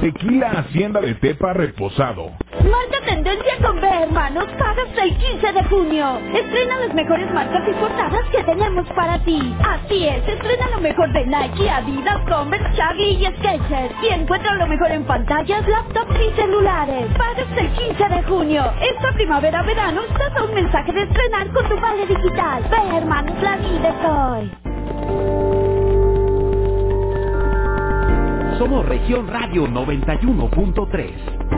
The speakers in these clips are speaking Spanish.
Tequila Hacienda de Tepa Reposado. Tendencia con B, hermanos. Pagas el 15 de junio. Estrena las mejores marcas y portadas que tenemos para ti. Así es, estrena lo mejor de Nike, Adidas, Converse, Charlie y Skechers. Y encuentra lo mejor en pantallas, laptops y celulares. Pagas el 15 de junio. Esta primavera-verano estás a un mensaje de estrenar con tu vale digital. Ve, hermanos, la vida es hoy. Somos Región Radio 91.3.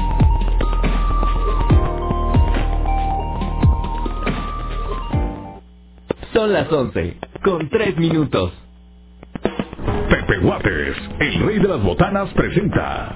Son las 11, con 3 minutos. Pepe Guates, el rey de las botanas, presenta.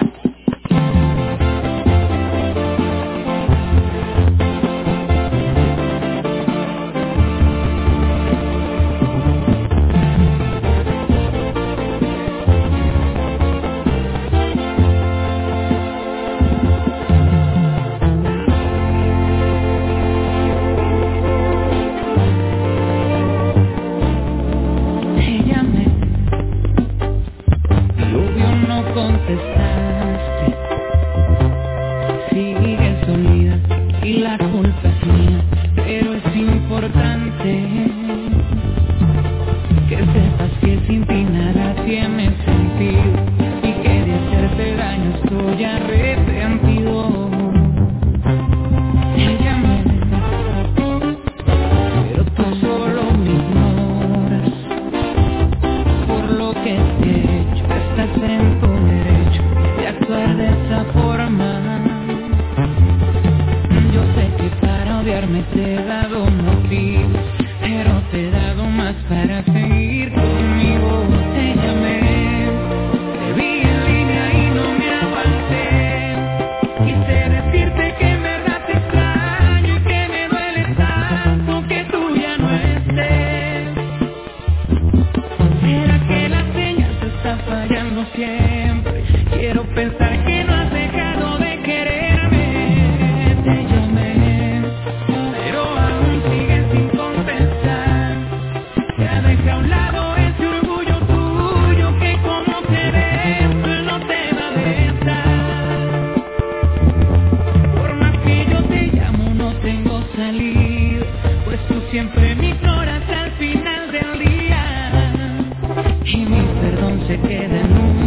Se queda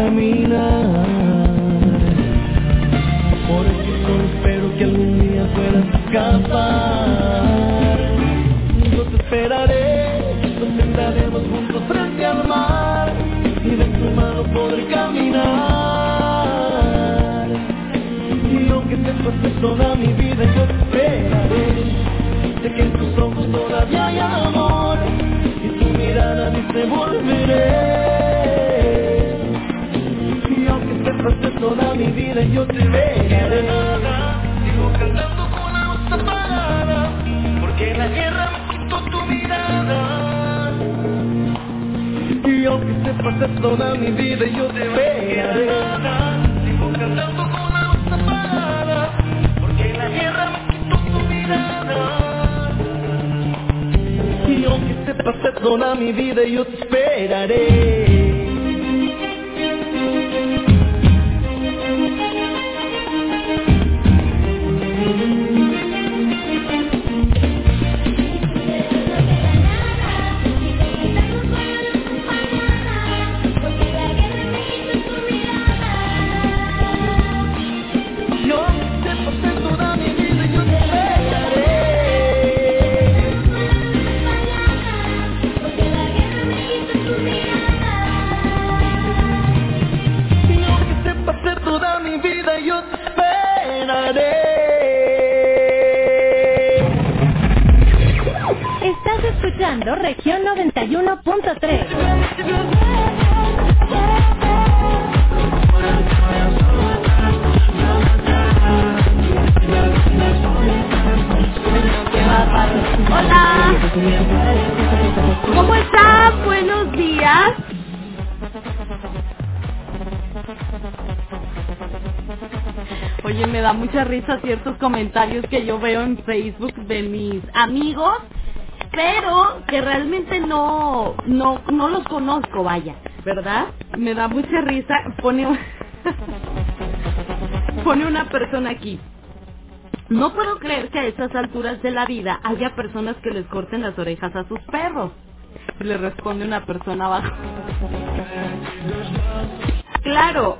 caminar. Porque solo espero que algún día puedas escapar. Yo te esperaré nos sentaremos juntos frente al mar y de tu mano podré caminar. Y aunque te pase toda mi vida yo te esperaré. Sé que en tus ojos todavía hay amor y tu mirada dice volveré aunque te pase toda mi vida yo te veré. Sigo cantando con la voz apagada porque la guerra me quitó tu mirada. Y aunque se pase toda mi vida yo te veré. Sigo cantando con la voz apagada Porque la guerra me quitó tu mirada. Y aunque se pase toda mi vida yo te esperaré mucha risa ciertos comentarios que yo veo en Facebook de mis amigos, pero que realmente no, no, no los conozco, vaya, ¿verdad? Me da mucha risa. Pone, pone una persona aquí. No puedo creer que a estas alturas de la vida haya personas que les corten las orejas a sus perros. Le responde una persona abajo. Claro,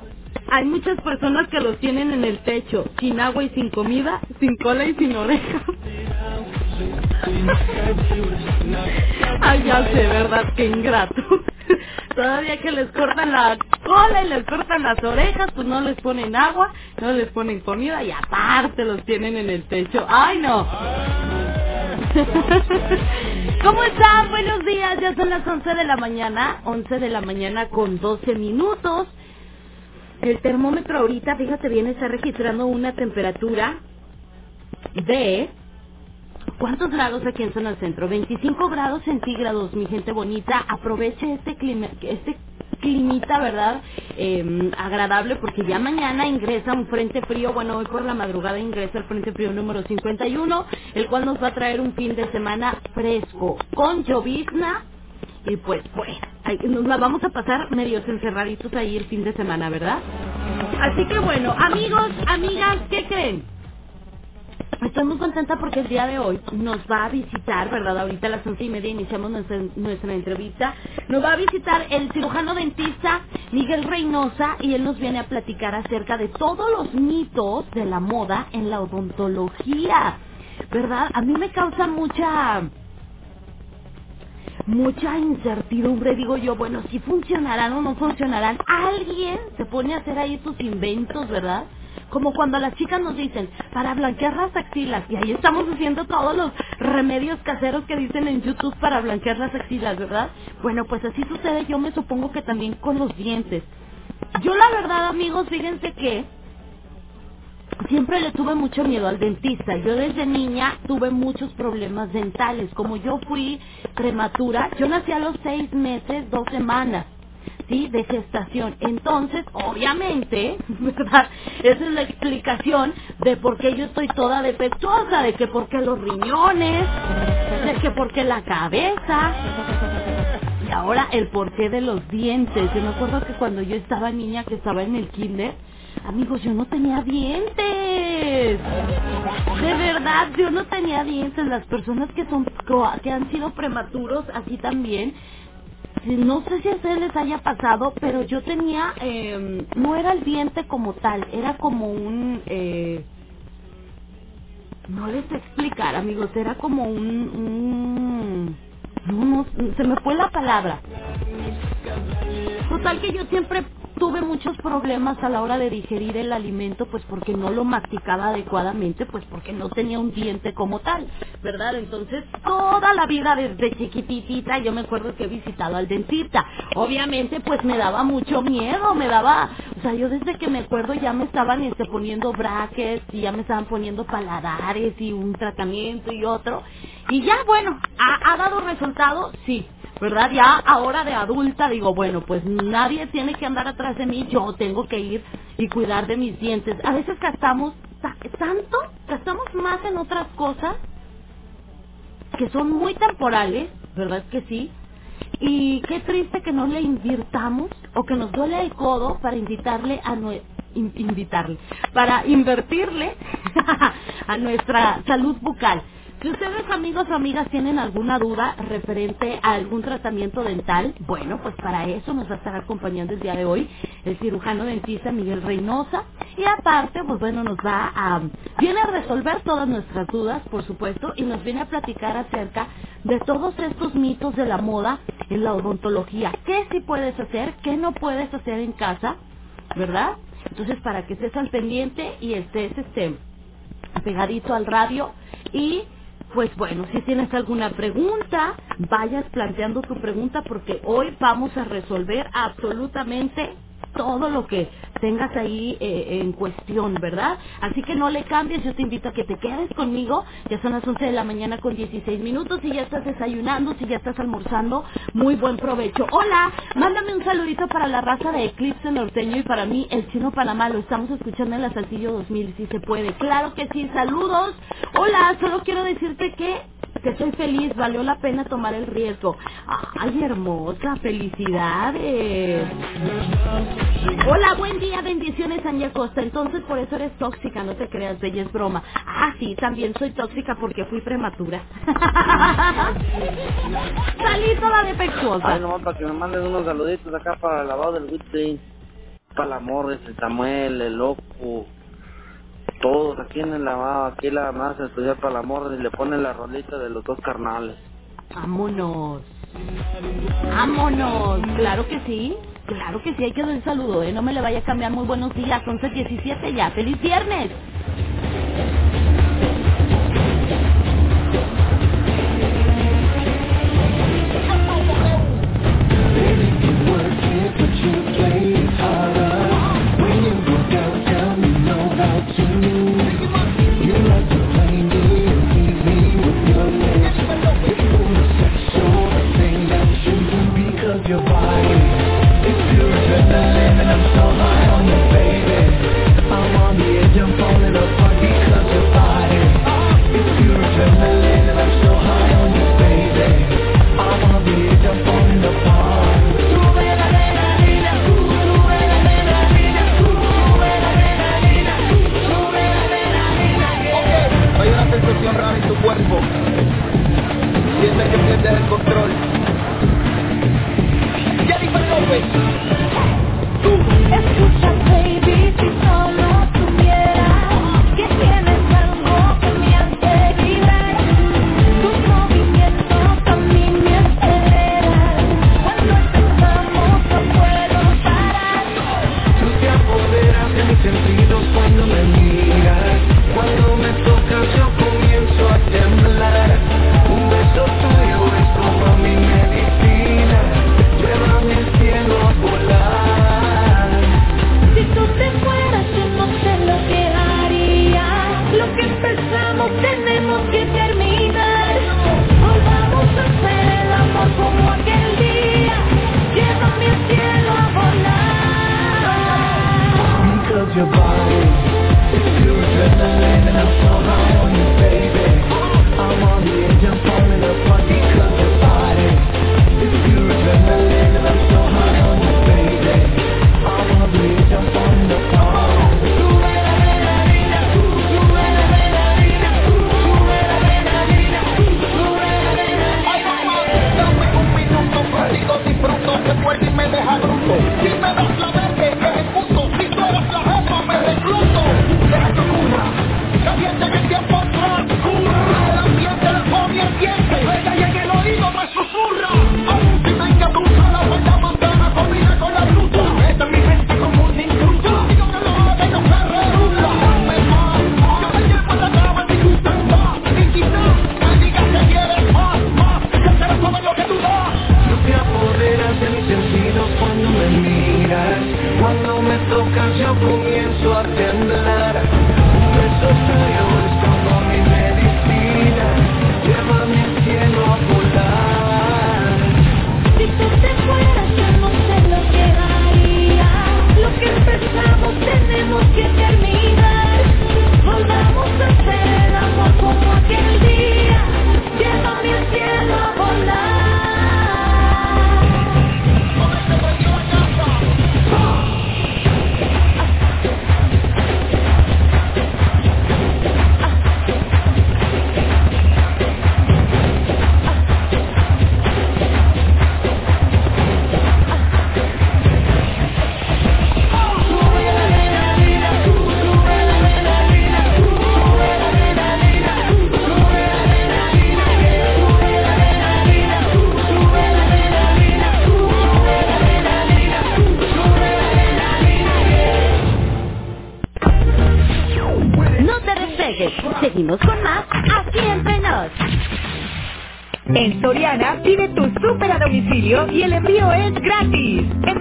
hay muchas personas que los tienen en el techo, sin agua y sin comida, sin cola y sin orejas. Ay, ya sé, ¿verdad? Qué ingrato. Todavía que les cortan la cola y les cortan las orejas, pues no les ponen agua, no les ponen comida y aparte los tienen en el techo. ¡Ay, no! ¿Cómo están? Buenos días, ya son las 11 de la mañana, 11 de la mañana con 12 minutos. El termómetro ahorita, fíjate bien, está registrando una temperatura de... ¿Cuántos grados aquí en zona centro? 25 grados centígrados, mi gente bonita. Aproveche este clima, este climita, ¿verdad? Eh, agradable porque ya mañana ingresa un frente frío, bueno, hoy por la madrugada ingresa el frente frío número 51, el cual nos va a traer un fin de semana fresco, con llovizna y pues, ahí nos la vamos a pasar medios encerraditos ahí el fin de semana, ¿verdad? Así que bueno, amigos, amigas, ¿qué creen? Estoy muy contenta porque el día de hoy nos va a visitar, ¿verdad? Ahorita a las once y media iniciamos nuestra, nuestra entrevista. Nos va a visitar el cirujano dentista Miguel Reynosa y él nos viene a platicar acerca de todos los mitos de la moda en la odontología, ¿verdad? A mí me causa mucha mucha incertidumbre, digo yo, bueno, si funcionarán o no funcionarán. Alguien se pone a hacer ahí sus inventos, ¿verdad? Como cuando las chicas nos dicen, para blanquear las axilas, y ahí estamos haciendo todos los remedios caseros que dicen en YouTube para blanquear las axilas, ¿verdad? Bueno, pues así sucede, yo me supongo que también con los dientes. Yo la verdad, amigos, fíjense que siempre le tuve mucho miedo al dentista. Yo desde niña tuve muchos problemas dentales. Como yo fui prematura, yo nací a los seis meses, dos semanas. ¿sí? de gestación. Entonces, obviamente, ¿verdad? Esa es la explicación de por qué yo estoy toda defectuosa, de que por qué los riñones, de que por qué la cabeza. Y ahora el porqué de los dientes. Yo me acuerdo que cuando yo estaba niña, que estaba en el kinder, amigos, yo no tenía dientes. De verdad, yo no tenía dientes. Las personas que son que han sido prematuros, así también, no sé si a ustedes les haya pasado, pero yo tenía, eh, no era el diente como tal, era como un, eh, no les explicar amigos, era como un no, no, se me fue la palabra. Total que yo siempre tuve muchos problemas a la hora de digerir el alimento, pues porque no lo masticaba adecuadamente, pues porque no tenía un diente como tal, ¿verdad? Entonces, toda la vida desde chiquitita, yo me acuerdo que he visitado al dentista. Obviamente, pues me daba mucho miedo, me daba, o sea, yo desde que me acuerdo ya me estaban este, poniendo brackets y ya me estaban poniendo paladares y un tratamiento y otro. Y ya, bueno, ¿ha, dado resultado? Sí. ¿verdad? Ya ahora de adulta digo, bueno, pues nadie tiene que andar atrás de mí, yo tengo que ir y cuidar de mis dientes. A veces gastamos ta- tanto, gastamos más en otras cosas que son muy temporales, ¿verdad que sí? Y qué triste que no le invirtamos o que nos duele el codo para invitarle a in- invitarle, para invertirle a nuestra salud bucal. Si ustedes amigos o amigas tienen alguna duda referente a algún tratamiento dental, bueno, pues para eso nos va a estar acompañando el día de hoy el cirujano dentista Miguel Reynosa y aparte, pues bueno, nos va a viene a resolver todas nuestras dudas, por supuesto, y nos viene a platicar acerca de todos estos mitos de la moda en la odontología. ¿Qué sí puedes hacer? ¿Qué no puedes hacer en casa? ¿Verdad? Entonces, para que estés al pendiente y estés este pegadito al radio y pues bueno, si tienes alguna pregunta, vayas planteando tu pregunta porque hoy vamos a resolver absolutamente todo lo que tengas ahí eh, en cuestión, ¿verdad? Así que no le cambies, yo te invito a que te quedes conmigo, ya son las 11 de la mañana con 16 minutos, si ya estás desayunando, si ya estás almorzando, muy buen provecho. Hola, mándame un saludito para la raza de Eclipse Norteño y para mí, el chino Panamá, lo estamos escuchando en la Saltillo 2000, si se puede. Claro que sí, saludos. Hola, solo quiero decirte que que soy feliz, valió la pena tomar el riesgo. Ay, hermosa, felicidades. Hola, buen día, bendiciones, Anja Costa. Entonces por eso eres tóxica, no te creas, bella es broma. Ah, sí, también soy tóxica porque fui prematura. Salí toda defectuosa. Ay, no, para que me mandes unos saluditos acá para el lavado del Whitney, para el amor, el Samuel, el loco todos aquí en el lavado, aquí la más especial para el amor, y le ponen la rolita de los dos carnales. Vámonos. Vámonos. Claro que sí. Claro que sí, hay que dar el saludo, ¿eh? No me le vaya a cambiar. Muy buenos días, 11.17 ya. ¡Feliz viernes!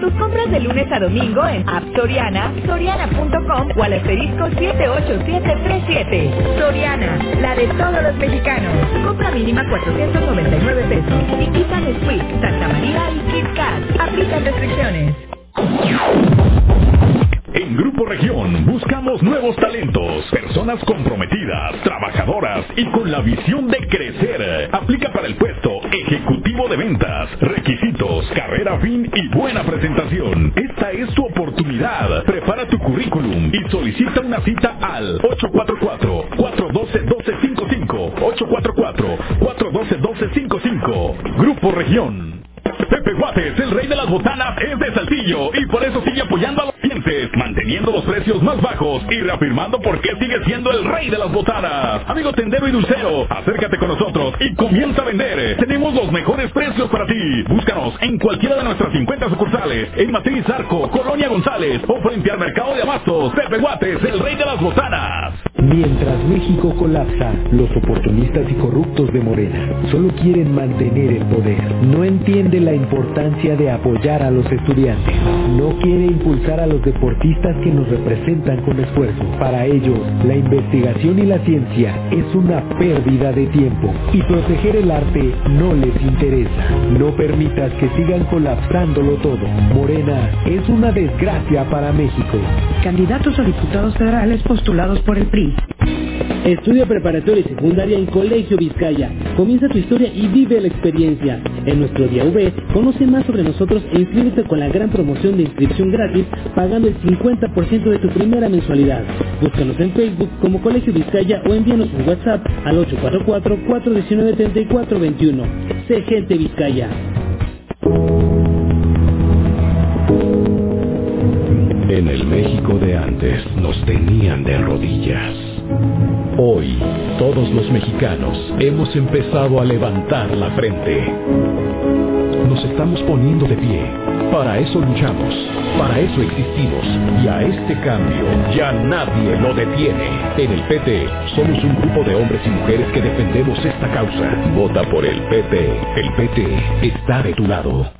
Tus compras de lunes a domingo en App Soriana, soriana.com o al asterisco 78737. Soriana, la de todos los mexicanos. Compra mínima 499 pesos. Indican Sweet, Santa María y Kit Kat. Aplican restricciones. En Grupo Región buscamos nuevos talentos, personas comprometidas, trabajadoras y con la visión de crecer. Aplica para el puesto Ejecutivo de ventas, requisitos, carrera fin y buena presentación. Esta es tu oportunidad. Prepara tu currículum y solicita una cita al 844-412-1255. 844-412-1255. Grupo Región. Pepe Guates, el rey de las botanas, es de Saltillo y por eso sigue apoyando a los clientes, manteniendo los precios más bajos y reafirmando por qué sigue siendo el rey de las botanas. Amigo tendero y dulcero, acércate con nosotros y comienza a vender. Tenemos los mejores precios para ti. Búscanos en cualquiera de nuestras 50 sucursales, en Matriz Arco, Colonia González o frente al Mercado de Abastos. Pepe Guates, el rey de las botanas. Mientras México colapsa, los oportunistas y corruptos de Morena solo quieren mantener el poder. No entiende la importancia de apoyar a los estudiantes. No quiere impulsar a los deportistas que nos representan con esfuerzo. Para ellos, la investigación y la ciencia es una pérdida de tiempo y proteger el arte no les interesa. No permitas que sigan colapsándolo todo. Morena es una desgracia para México. Candidatos a diputados federales postulados por el PRI. Estudia preparatoria y secundaria en Colegio Vizcaya. Comienza tu historia y vive la experiencia. En nuestro día V, conoce más sobre nosotros e inscríbete con la gran promoción de inscripción gratis pagando el 50% de tu primera mensualidad. Búscanos en Facebook como Colegio Vizcaya o envíanos un WhatsApp al 844-419-3421. Sé Vizcaya. En el México de antes nos tenían de rodillas. Hoy, todos los mexicanos hemos empezado a levantar la frente. Nos estamos poniendo de pie. Para eso luchamos. Para eso existimos. Y a este cambio ya nadie lo detiene. En el PT somos un grupo de hombres y mujeres que defendemos esta causa. Vota por el PT. El PT está de tu lado.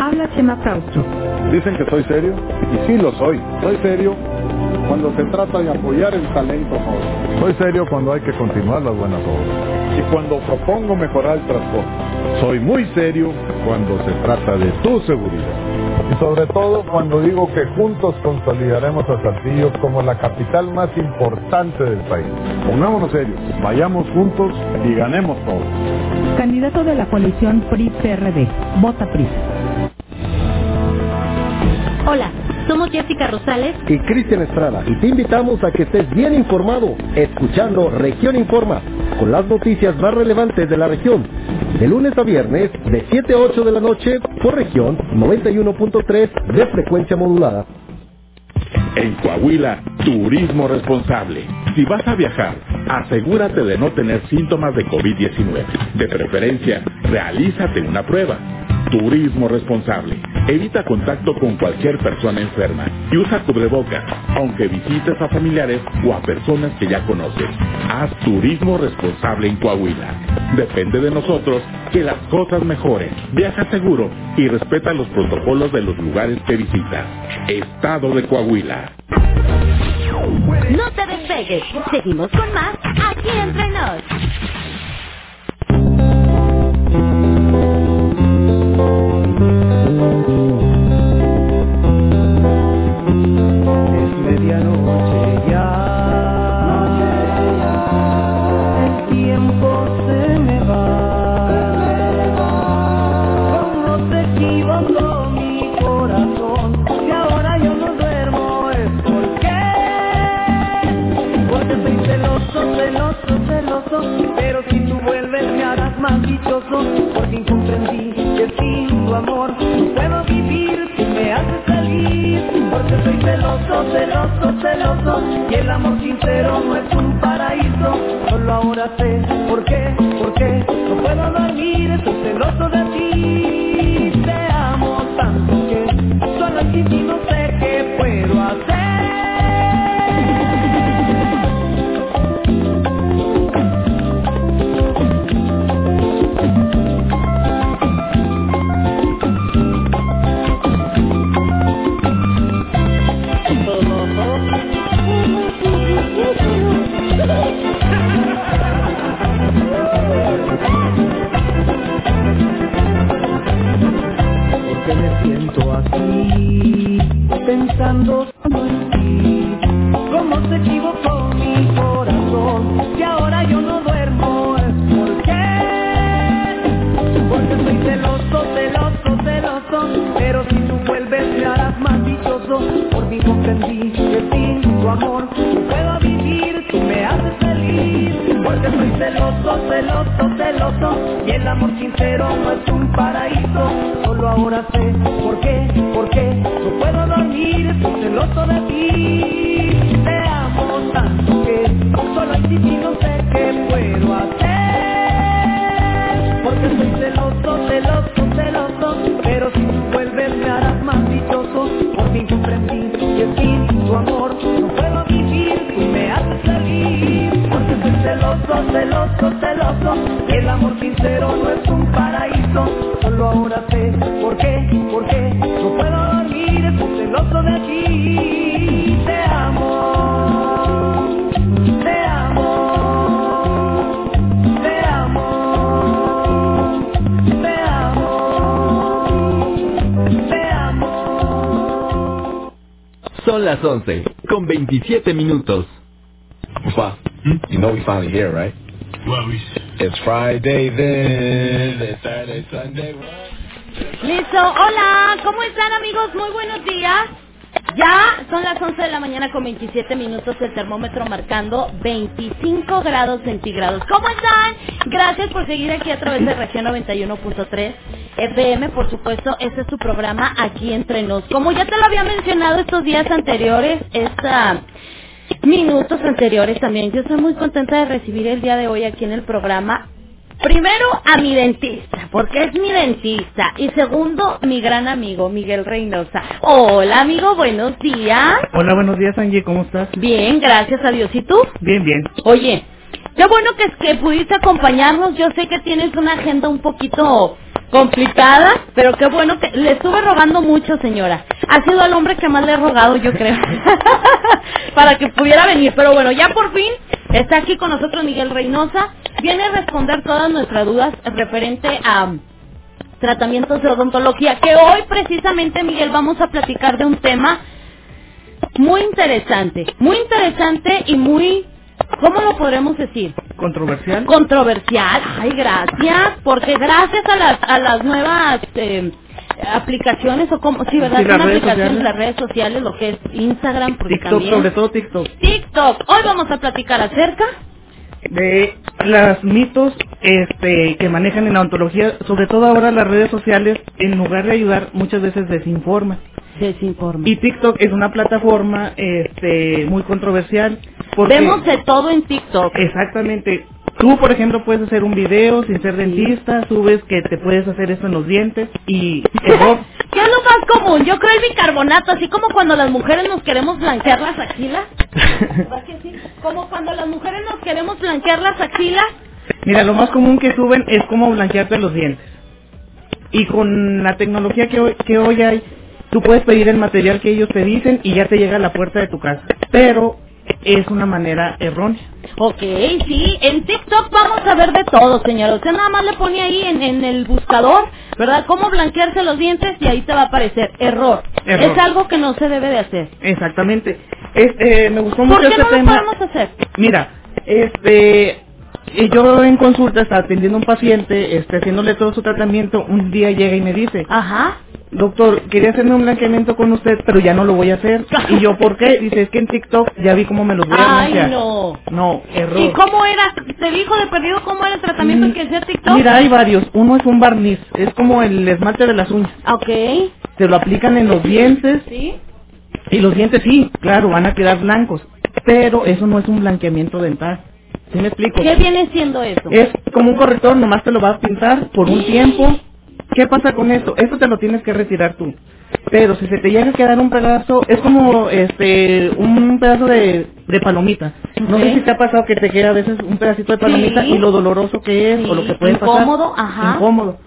Habla Chema Frausto. Dicen que soy serio y sí lo soy. Soy serio cuando se trata de apoyar el talento joven. Soy serio cuando hay que continuar las buenas obras. Y cuando propongo mejorar el transporte. Soy muy serio cuando se trata de tu seguridad. Y sobre todo cuando digo que juntos consolidaremos a Saltillo como la capital más importante del país. Pongámonos serios, vayamos juntos y ganemos todos. Candidato de la coalición PRI-PRD. Vota PRI. Somos Jessica Rosales y Cristian Estrada y te invitamos a que estés bien informado escuchando Región Informa con las noticias más relevantes de la región. De lunes a viernes de 7 a 8 de la noche por región 91.3 de frecuencia modulada. En Coahuila, turismo responsable. Si vas a viajar, asegúrate de no tener síntomas de COVID-19. De preferencia, realízate una prueba. Turismo responsable. Evita contacto con cualquier persona enferma y usa cubrebocas, aunque visites a familiares o a personas que ya conoces. Haz turismo responsable en Coahuila. Depende de nosotros que las cosas mejoren. Viaja seguro y respeta los protocolos de los lugares que visitas. Estado de Coahuila. No te despegues. Seguimos con más aquí entre nos. Más dichoso. Porque incomprendí que sin tu amor no puedo vivir. Si me haces salir. Porque soy celoso, celoso, celoso Y el amor sincero no es un paraíso Solo ahora sé por qué, por qué No puedo dormir, estoy celoso de ti Te amo tanto que Solo aquí no sé pensando solo en ti. ¿Cómo se equivocó mi corazón? Si ahora yo no duermo es porque porque soy celoso, celoso, celoso. Pero si tú vuelves me harás más dichoso. Por mí comprendí que sin tu amor no puedo vivir Tú me haces feliz. Porque soy celoso, celoso, celoso. Y el amor sincero no es un paraíso. Solo ahora sé celoso de ti. Te amo tanto que solo hay ti Son las 11, con 27 minutos. Well, you know we finally here, right? Well, we... It's Friday then, it's Saturday, Sunday. Listo, hola, ¿cómo están amigos? Muy buenos días. Ya son las 11 de la mañana con 27 minutos, el termómetro marcando 25 grados centígrados. ¿Cómo están? Gracias por seguir aquí a través de región 91.3 FM, por supuesto, este es su programa aquí entre nos. Como ya te lo había mencionado estos días anteriores, esta minutos anteriores también, yo estoy muy contenta de recibir el día de hoy aquí en el programa Primero a mi dentista, porque es mi dentista. Y segundo, mi gran amigo, Miguel Reynosa. Hola, amigo, buenos días. Hola, buenos días, Angie, ¿cómo estás? Bien, gracias a Dios. ¿Y tú? Bien, bien. Oye, qué bueno que, que pudiste acompañarnos. Yo sé que tienes una agenda un poquito complicada, pero qué bueno que le estuve rogando mucho, señora. Ha sido el hombre que más le he rogado, yo creo, para que pudiera venir. Pero bueno, ya por fin está aquí con nosotros Miguel Reynosa. Viene a responder todas nuestras dudas referente a tratamientos de odontología, que hoy precisamente, Miguel, vamos a platicar de un tema muy interesante, muy interesante y muy, ¿cómo lo podremos decir? ¿Controversial? Controversial, ay, gracias, porque gracias a las, a las nuevas eh, aplicaciones, o como, sí, ¿verdad? Sí, las Son redes aplicaciones, sociales. las redes sociales, lo que es Instagram, porque TikTok, también... sobre todo TikTok. TikTok, hoy vamos a platicar acerca De los mitos este, que manejan en la ontología, sobre todo ahora las redes sociales, en lugar de ayudar, muchas veces desinforman. Desinforma. Y TikTok es una plataforma este, muy controversial. Porque, Vemos de todo en TikTok. Exactamente. Tú, por ejemplo, puedes hacer un video sin ser dentista, subes que te puedes hacer eso en los dientes y. ¿Qué es lo más común? Yo creo el bicarbonato, así como cuando las mujeres nos queremos blanquear las axilas. Como cuando las mujeres nos queremos blanquear las axilas. Mira, lo más común que suben es cómo blanquearte los dientes. Y con la tecnología que hoy, que hoy hay, tú puedes pedir el material que ellos te dicen y ya te llega a la puerta de tu casa. Pero es una manera errónea. Ok, sí, en TikTok vamos a ver de todo, señor. Usted nada más le pone ahí en, en el buscador, ¿verdad? Cómo blanquearse los dientes y ahí te va a aparecer error. Error. Es algo que no se debe de hacer. Exactamente. Este, me gustó ¿Por mucho qué este no lo tema. podemos hacer? Mira, este, eh, yo en consulta estaba atendiendo a un paciente, este, haciéndole todo su tratamiento, un día llega y me dice, Ajá. Doctor, quería hacerme un blanqueamiento con usted, pero ya no lo voy a hacer. Y yo, ¿por qué? Dice, es que en TikTok ya vi cómo me los voy a Ay, blanquear. no. No, error. ¿Y cómo era? ¿Te dijo de perdido cómo era el tratamiento que hacía TikTok? Mm, Mira, hay varios. Uno es un barniz, es como el esmalte de las uñas. Ok. Te lo aplican en los dientes ¿Sí? y los dientes sí, claro, van a quedar blancos, pero eso no es un blanqueamiento dental. ¿Sí me explico? ¿Qué viene siendo eso? Es como un corrector, nomás te lo vas a pintar por un tiempo. ¿Qué pasa con esto? Esto te lo tienes que retirar tú. Pero si se te llega a quedar un pedazo, es como este un pedazo de, de palomita. No sé si te ha pasado que te queda a veces un pedacito de palomita Sí. y lo doloroso que es o lo que puede pasar. Incómodo, ajá. Incómodo.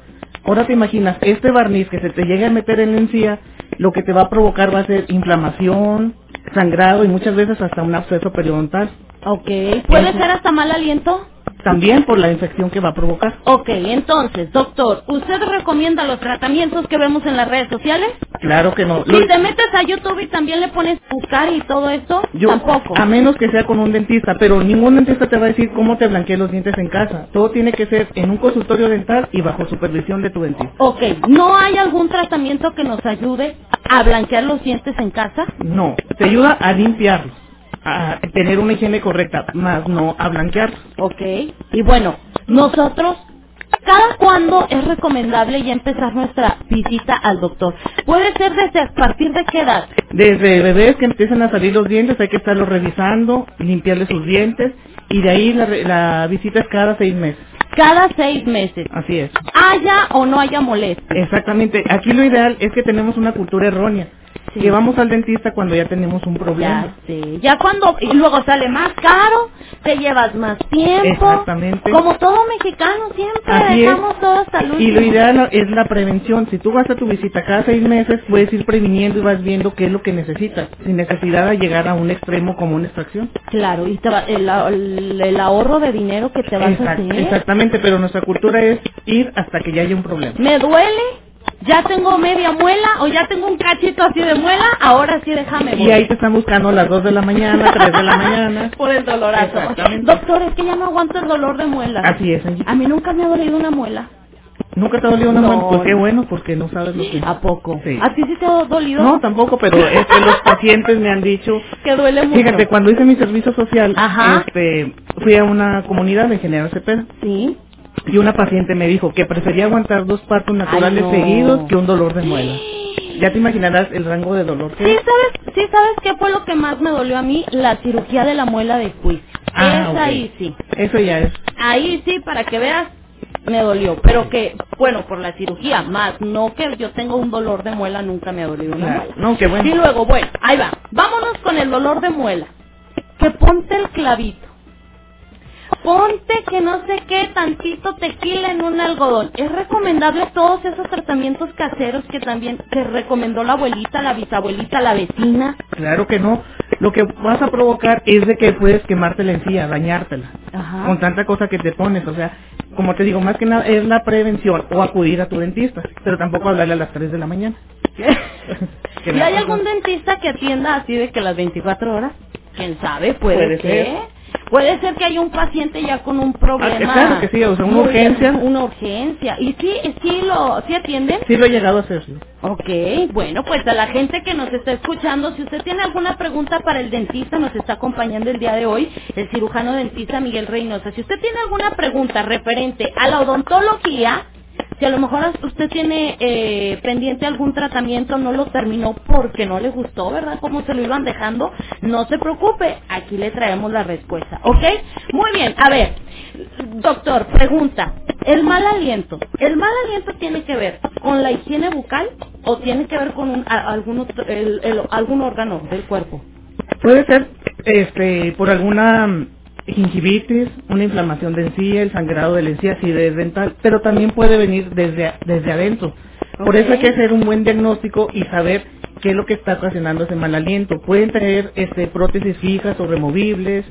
Ahora te imaginas, este barniz que se te llega a meter en la encía, lo que te va a provocar va a ser inflamación, sangrado y muchas veces hasta un absceso periodontal. Ok. ¿Puede Eso. ser hasta mal aliento? También por la infección que va a provocar. Ok, entonces, doctor, ¿usted recomienda los tratamientos que vemos en las redes sociales? Claro que no. Si Lo- te metes a YouTube y también le pones buscar y todo esto, yo- tampoco. A menos que sea con un dentista, pero ningún dentista te va a decir cómo te blanquees los dientes en casa. Todo tiene que ser en un consultorio dental y bajo supervisión de tu dentista. Ok, ¿no hay algún tratamiento que nos ayude a blanquear los dientes en casa? No, te ayuda a limpiarlos, a tener una higiene correcta, más no a blanquearlos. Ok, y bueno, nosotros, ¿cada cuándo es recomendable ya empezar nuestra visita al doctor? Puede ser desde a partir de qué edad? Desde bebés que empiezan a salir los dientes hay que estarlos revisando, limpiarles sus dientes y de ahí la, la visita es cada seis meses. Cada seis meses. Así es. Haya o no haya molestia. Exactamente. Aquí lo ideal es que tenemos una cultura errónea. Que vamos al dentista cuando ya tenemos un problema. Ya cuando, y luego sale más caro, te llevas más tiempo. Exactamente. Como todo mexicano siempre Así es. dejamos todo hasta el Y lo ideal es la prevención. Si tú vas a tu visita cada seis meses, puedes ir previniendo y vas viendo qué es lo que necesitas, sin necesidad de llegar a un extremo como una extracción. Claro, y te va- el, el- el ahorro de dinero que te vas a hacer. exactamente, pero nuestra cultura es ir hasta que ya haya un problema. Me duele, ya tengo media muela o ya tengo un cachito así de muela, ahora sí déjame. Y ahí te están buscando a las 2 de la mañana, 3 de la mañana. Por el dolorazo. Doctor, es que ya no aguanto el dolor de muela. Así es, Angie. A mí nunca me ha dolido una muela. ¿Nunca te ha dolido una No. mano? Pues qué bueno, porque no sabes lo que... ¿A poco? Sí. ¿A ti sí te ha dolido? No, tampoco, pero es que los pacientes me han dicho... Que duele mucho. Fíjate, cuando hice mi servicio social, Ajá. este, fui a una comunidad de General Cepeda. Sí. Y una paciente me dijo que prefería aguantar dos partos naturales no. seguidos que un dolor de muela. Ya te imaginarás el rango de dolor que Sí, es. ¿sabes, sí, ¿sabes qué fue lo que más me dolió a mí? La cirugía de la muela de juicio. Ah, Esa ok. ahí sí. Eso ya es. Ahí sí, para que veas, me dolió. Pero que, bueno, por la cirugía, más no que yo tengo un dolor de muela, nunca me ha dolido una muela. No, qué bueno. Y luego, bueno, ahí va. Vámonos con el dolor de muela. Que ponte el clavito. Ponte que no sé qué, tantito tequila en un algodón. Es recomendable todos esos tratamientos caseros que también te recomendó la abuelita, la bisabuelita, la vecina. Claro que no. Lo que vas a provocar es de que puedes quemarte la encía, dañártela. Ajá. Con tanta cosa que te pones. O sea, como te digo, más que nada es la prevención o acudir a tu dentista. Pero tampoco hablarle a las 3 de la mañana. ¿Y hay ha algún dentista que atienda así de que las 24 horas? ¿Quién sabe? Puede, Puede ser. Puede ser que haya un paciente ya con un problema. Ah, claro que sí, o sea, una Muy- urgencia. Una urgencia. ¿Y sí, sí lo sí atienden? Sí lo he llegado a hacer. sí. Ok, bueno, pues a la gente que nos está escuchando, si usted tiene alguna pregunta para el dentista, nos está acompañando el día de hoy, el cirujano dentista Miguel Reynosa. Si usted tiene alguna pregunta referente a la odontología, si a lo mejor usted tiene eh, pendiente algún tratamiento, no lo terminó porque no le gustó, ¿verdad? Como se lo iban dejando, no se preocupe, aquí le traemos la respuesta, ¿ok? Muy bien, a ver, doctor, pregunta, el mal aliento, ¿el mal aliento tiene que ver con la higiene bucal o tiene que ver con un, algún, el- algún órgano del cuerpo? Puede ser este por alguna gingivitis, una inflamación de encía, el sangrado de la encía, acidez dental, pero también puede venir desde, desde adentro. Por eso hay que hacer un buen diagnóstico y saber qué es lo que está ocasionando ese mal aliento. Pueden tener este, prótesis fijas o removibles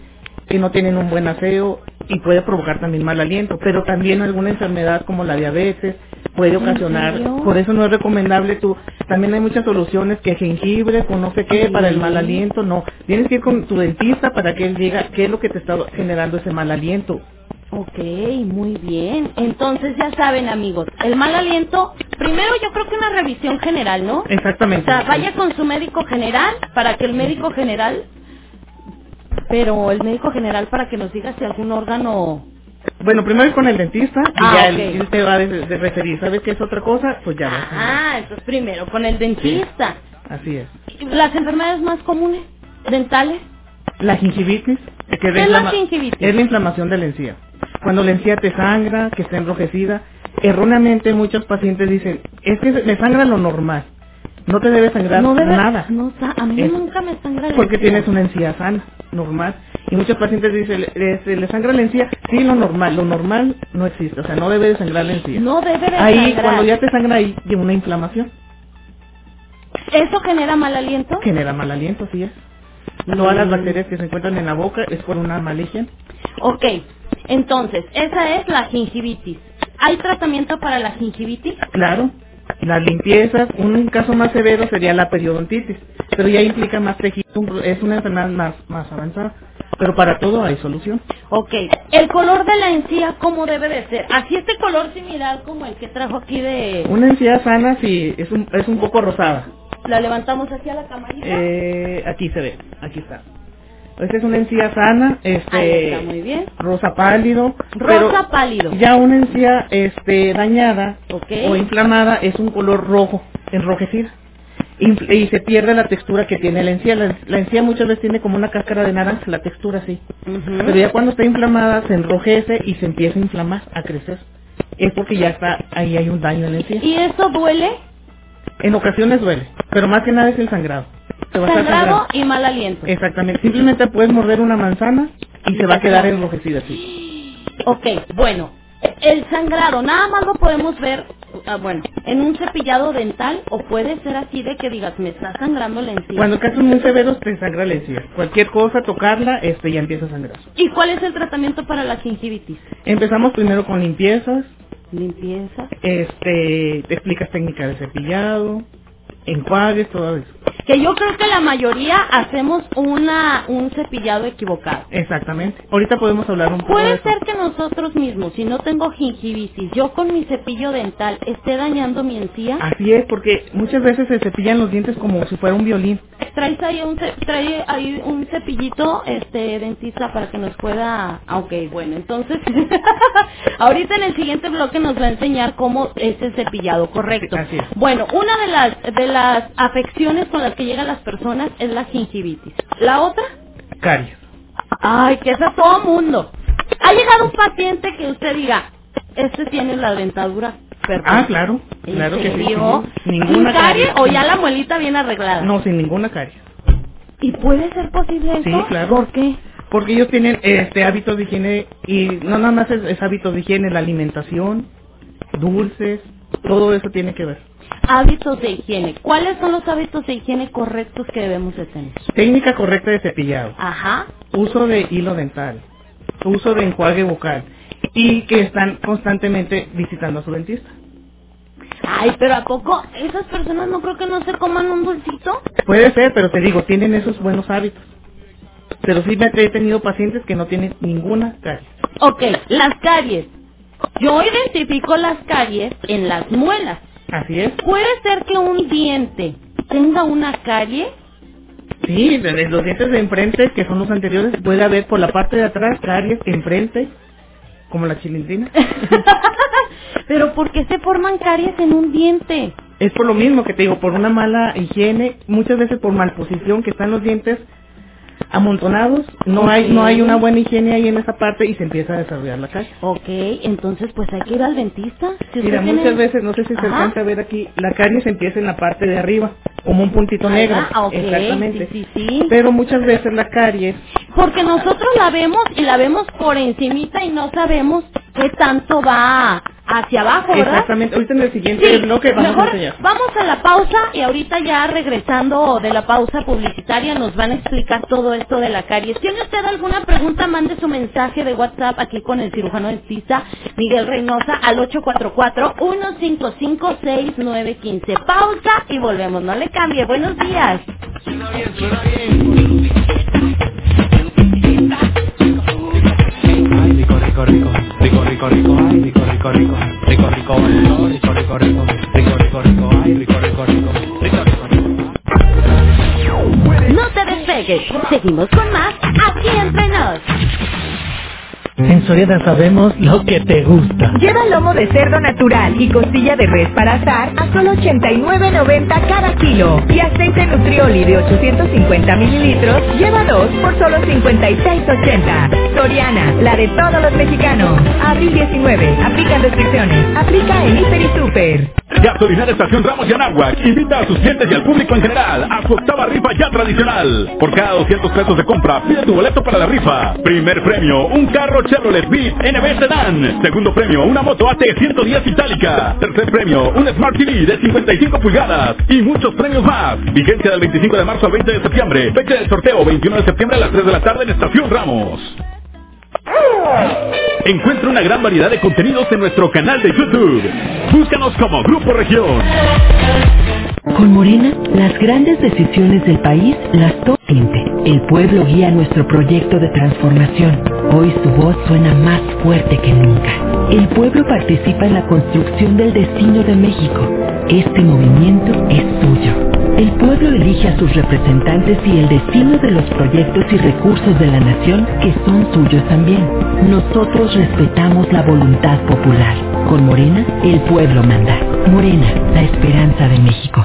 que no tienen un buen aseo y puede provocar también mal aliento, pero también alguna enfermedad como la diabetes puede ¿En ocasionar, por eso no es recomendable tú, también hay muchas soluciones que jengibre con no sé qué para el mal aliento, no, tienes que ir con tu dentista para que él diga qué es lo que te está generando ese mal aliento. Ok, muy bien. Entonces ya saben amigos, el mal aliento, primero yo creo que una revisión general, ¿no? O Exactamente. sea, vaya con su médico general para que el médico general, pero el médico general para que nos diga si algún órgano... Bueno, primero ir con el dentista y Ah, ya él, ok. él te va a referir, ¿sabes qué es otra cosa? Pues ya ves. Ah, entonces primero con el dentista. Así es. Las enfermedades más comunes, dentales. La gingivitis, que ¿Qué es la gingivitis? es la inflamación de la encía. Cuando la encía te sangra, que está enrojecida, erróneamente muchos pacientes dicen, es que me sangra lo normal. No te debe sangrar No debe, nada. No, a mí Es- nunca me sangra Porque tienes una encía sana, normal. Y muchos pacientes dicen, ¿le, le- sangra la encía? Sí, lo normal. Lo normal no existe. O sea, no debe de sangrar la encía. No debe de Ahí, sangrar. cuando ya te sangra ahí, hay una inflamación. ¿Eso genera mal aliento? Genera mal aliento, así es. Todas las bacterias que se encuentran en la boca es por una higiene. Ok, Entonces, esa es la gingivitis. ¿Hay tratamiento para la gingivitis? Claro, las limpiezas, un caso más severo sería la periodontitis, pero ya implica más tejido, es una enfermedad más, más avanzada, pero para todo hay solución. Ok, el color de la encía, ¿cómo debe de ser? Así este color similar como el que trajo aquí de... Una encía sana sí es un, es un poco rosada. La levantamos hacia la camarita. Eh, aquí se ve, aquí está. Esta es una encía sana, este, Ahí está, muy bien. rosa pálido. Rosa pálido. Ya una encía este, dañada o inflamada es un color rojo, enrojecida. Y se pierde la textura que tiene la encía. La, la encía muchas veces tiene como una cáscara de naranja, la textura así. Pero ya cuando está inflamada se enrojece y se empieza a inflamar, a crecer. Es porque ya está, ahí hay un daño en la encía. ¿Y eso duele? En ocasiones duele, pero más que nada es el sangrado. Te va a estar Sangrado y mal aliento. Exactamente. Simplemente puedes morder una manzana y se va a quedar enrojecida así. Ok, bueno, el sangrado, nada más lo podemos ver, ah, bueno, en un cepillado dental o puede ser así de que digas, me está sangrando la encía. Cuando casos muy severos te sangra la encía. Cualquier cosa, tocarla, este ya empieza a sangrar. ¿Y cuál es el tratamiento para la gingivitis? Empezamos primero con limpiezas. Limpieza. Este, te explicas técnica de cepillado, enjuagues, todo eso. Que yo creo que la mayoría hacemos una un cepillado equivocado. Exactamente. Ahorita podemos hablar un poco de Puede eso. ser que nosotros mismos, si no tengo gingivitis, yo con mi cepillo dental esté dañando mi encía. Así es, porque muchas veces se cepillan los dientes como si fuera un violín. Traes ahí un trae ahí un cepillito este dentista para que nos pueda ah, ok bueno entonces ahorita en el siguiente bloque nos va a enseñar cómo es el cepillado correcto Así es. bueno una de las de las afecciones con las que llegan las personas es la gingivitis la otra Caries. ay que esa todo mundo ha llegado un paciente que usted diga este tiene la dentadura perfecta Ah, claro. ¿En Claro que sí. ¿Sin Ninguna caries caries. o ya la muelita bien arreglada No, sin ninguna caries. y puede ser posible eso Sí, claro. ¿por qué? Porque ellos tienen este hábitos de higiene y no nada más es, es hábitos de higiene, la alimentación, dulces, todo eso tiene que ver. Hábitos de higiene. ¿Cuáles son los hábitos de higiene correctos que debemos de tener? Técnica correcta de cepillado, Ajá. uso de hilo dental, uso de enjuague bucal y que están constantemente visitando a su dentista. Ay, pero ¿a poco esas personas no creo que no se coman un dulcito? Puede ser, pero te digo, tienen esos buenos hábitos. Pero sí me he tenido pacientes que no tienen ninguna caries. Ok, las caries. Yo identifico las caries en las muelas. Así es. ¿Puede ser que un diente tenga una carie? Sí, los dientes de enfrente, que son los anteriores, puede haber por la parte de atrás caries enfrente, como la chilindrina. Pero ¿por qué se forman caries en un diente? Es por lo mismo que te digo, por una mala higiene, muchas veces por malposición que están los dientes amontonados, no hay no hay una buena higiene ahí en esa parte y se empieza a desarrollar la carie. Ok, entonces pues hay que ir al dentista. Si Mira, tiene- muchas veces, no sé si se Ajá. alcanza a ver aquí, la carie se empieza en la parte de arriba, como un puntito Ah, negro. ah, ok, Exactamente. sí, sí, sí. Pero muchas veces la carie Porque nosotros la vemos y la vemos por encimita y no sabemos qué tanto va hacia abajo, ¿verdad? Exactamente. Ahorita en el siguiente Sí, bloque vamos mejor a enseñar. vamos a la pausa y ahorita ya regresando de la pausa publicitaria nos van a explicar todo esto de la caries. ¿Tiene usted alguna pregunta? Mande su mensaje de WhatsApp aquí con el cirujano dentista Miguel Reynosa al 844-155-6915. Pausa y volvemos. No le cambie. Buenos días. Ay, rico, rico, rico, rico, rico, rico, rico. No te despegues. Seguimos con más aquí entre nos. En Soriana sabemos lo que te gusta. Lleva lomo de cerdo natural y costilla de res para asar a solo 89.90 cada kilo. Y aceite Nutrioli de 850 mililitros lleva dos por solo 56.80. Soriana, la de todos los mexicanos. Abril 19. Aplican restricciones. Aplica en Hiper y Super. Gasolinera Estación Ramos y Anáhuac invita a sus clientes y al público en general a su octava rifa ya tradicional. Por cada 200 pesos de compra, pide tu boleto para la rifa. Primer premio, un carro Chevrolet Beat NB Sedan. Segundo premio, una moto AT 110 itálica. Tercer premio, un Smart TV de 55 pulgadas. Y muchos premios más. Vigencia del 25 de marzo al 20 de septiembre. Fecha del sorteo, 21 de septiembre a las 3 de la tarde en Estación Ramos. Encuentra una gran variedad de contenidos en nuestro canal de YouTube. Búscanos como Grupo Región. Con Morena, las grandes decisiones del país las toma. El pueblo guía nuestro proyecto de transformación. Hoy su voz suena más fuerte que nunca. El pueblo participa en la construcción del destino de México. Este movimiento es suyo. El pueblo elige a sus representantes y el destino de los proyectos y recursos de la nación que son suyos también. Nosotros respetamos la voluntad popular. Con Morena, el pueblo manda. Morena, la esperanza de México.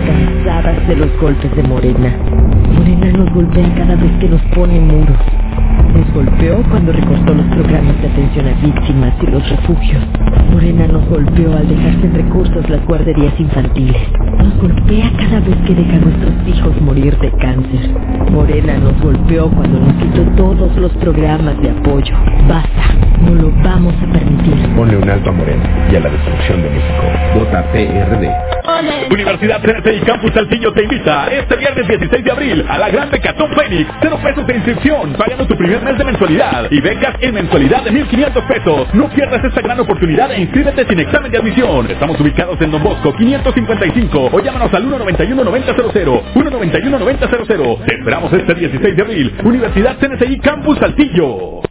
Cansadas de los golpes de Morena. Morena nos golpea cada vez que nos pone muros. Nos golpeó cuando recortó los programas de atención a víctimas y los refugios. Morena nos golpeó al dejar sin recursos las guarderías infantiles. Nos golpea cada vez que deja a nuestros hijos morir de cáncer. Morena nos golpeó cuando nos quitó todos los programas de apoyo. Basta, no lo vamos a permitir. Ponle un alto a Morena y a la destrucción de México. Vota PRD. Universidad CNT y Campus Saltillo te invita este viernes 16 de abril a la gran Becatón Fénix. Cero pesos de inscripción, pagando tu primer mes de mensualidad y becas en mensualidad de 1.500 pesos. No pierdas esta gran oportunidad e inscríbete sin examen de admisión. Estamos ubicados en Don Bosco 555 o llámanos al 191-9000. 191-9000. Te esperamos este 16 de abril. Universidad CNCI Campus Saltillo.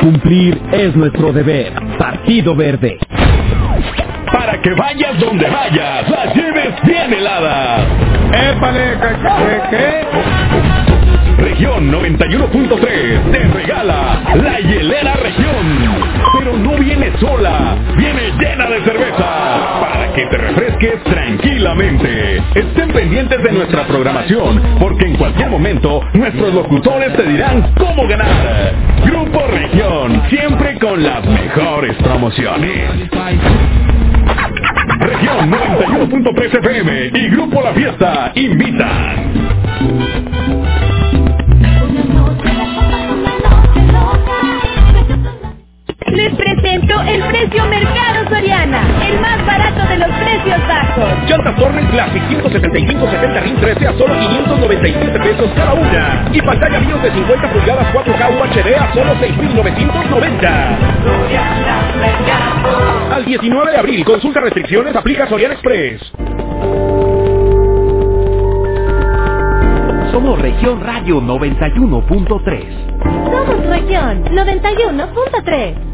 Cumplir es nuestro deber. Partido Verde. Para que vayas donde vayas, las lleves bien heladas. ¡Épale! ¿Qué? qué, Región 91.3 te regala la hielera región. Pero no viene sola, viene llena de cerveza para que te refresques tranquilamente. Estén pendientes de nuestra programación porque en cualquier momento nuestros locutores te dirán cómo ganar. Grupo Región, siempre con las mejores promociones. Región 91.3 FM y Grupo La Fiesta invitan. Les presento el precio Mercado Soriana, el más barato de los precios bajos. Llantas Torres Classic 175 70 RIN 13 a solo 597 pesos cada una. Y pantalla BIOS de 50 pulgadas 4K UHD a solo 6,990. Al 19 de abril, consulta restricciones, aplica Soriana Express. Somos Región Radio 91.3. Somos Región 91.3.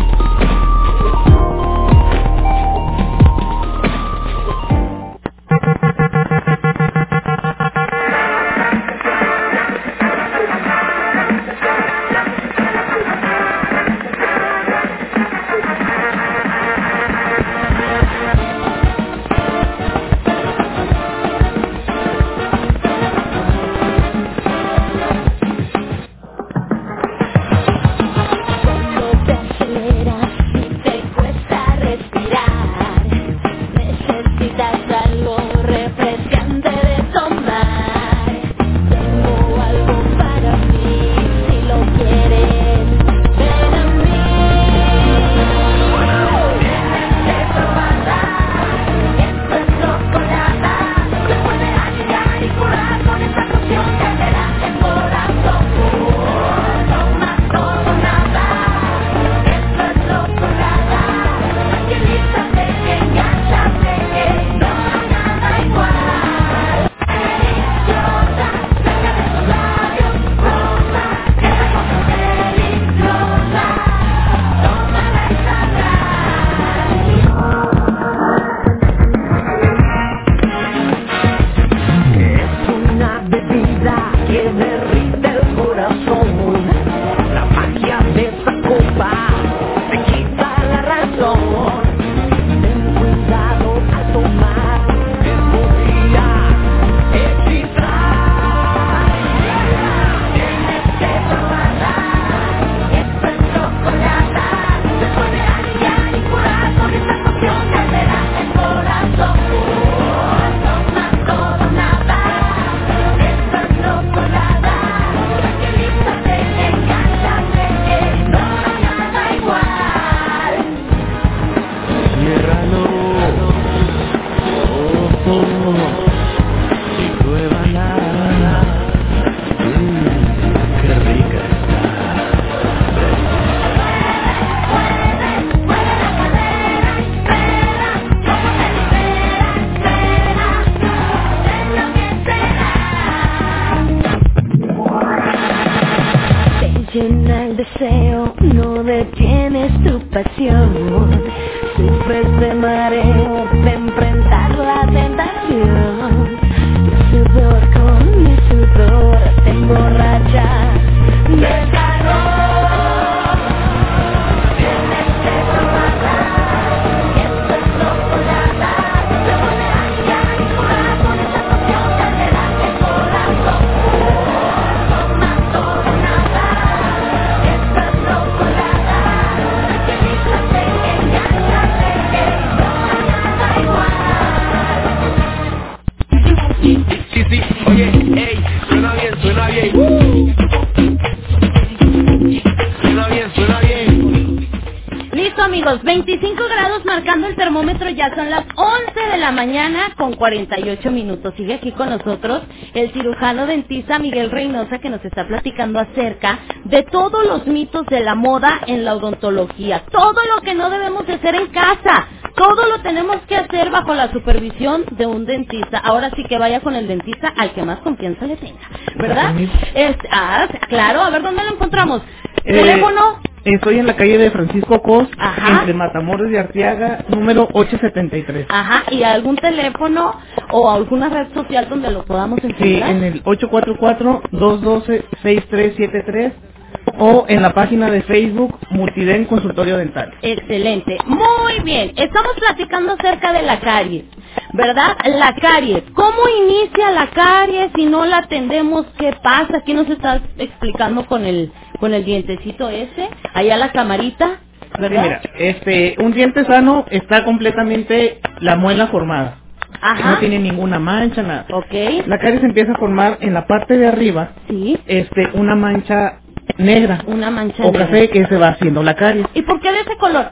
Ya son las 11 de la mañana con 48 minutos. Sigue aquí con nosotros el cirujano dentista Miguel Reynosa que nos está platicando acerca de todos los mitos de la moda en la odontología. Todo lo que no debemos de hacer en casa, todo lo tenemos que hacer bajo la supervisión de un dentista. Ahora sí que vaya con el dentista al que más confianza le tenga, ¿verdad? Es, ah, claro, a ver dónde lo encontramos. Eh, Teléfono Estoy en la calle de Francisco Cos, entre Matamoros y Arteaga, número 873. Ajá, ¿y algún teléfono o alguna red social donde lo podamos Sí, encontrar? en el 844-212-6373 o en la página de Facebook Multiden Consultorio Dental. Excelente, muy bien. Estamos platicando acerca de la caries, ¿verdad? La caries. ¿Cómo inicia la caries si no la atendemos? ¿Qué pasa? Aquí nos estás explicando con el con el dientecito ese, allá la camarita, Sí, ¿verdad? mira, este, un diente sano está completamente la muela formada. Ajá. No tiene ninguna mancha, nada. Ok. La caries empieza a formar en la parte de arriba, sí. este, una mancha negra Una mancha o negra. café que se va haciendo la caries ¿Y por qué de ese color?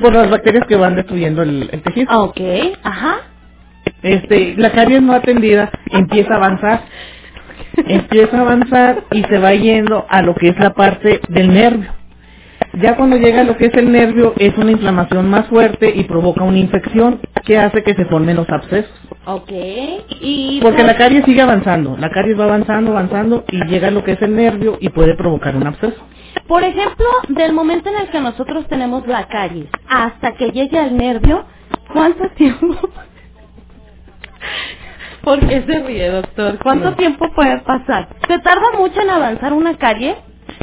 por las bacterias que van destruyendo el, el tejido. Ah, ok, ajá. Este, la caries no atendida empieza a avanzar, empieza a avanzar y se va yendo a lo que es la parte del nervio. Ya cuando llega lo que es el nervio es una inflamación más fuerte y provoca una infección que hace que se formen los abscesos. Ok. Y Porque la caries sigue avanzando, la caries va avanzando, avanzando y llega lo que es el nervio y puede provocar un absceso. Por ejemplo, del momento en el que nosotros tenemos la caries hasta que llegue al nervio, ¿cuánto tiempo? ¿Por qué se ríe, doctor? ¿Cuánto tiempo puede pasar? ¿Se tarda mucho en avanzar una carie?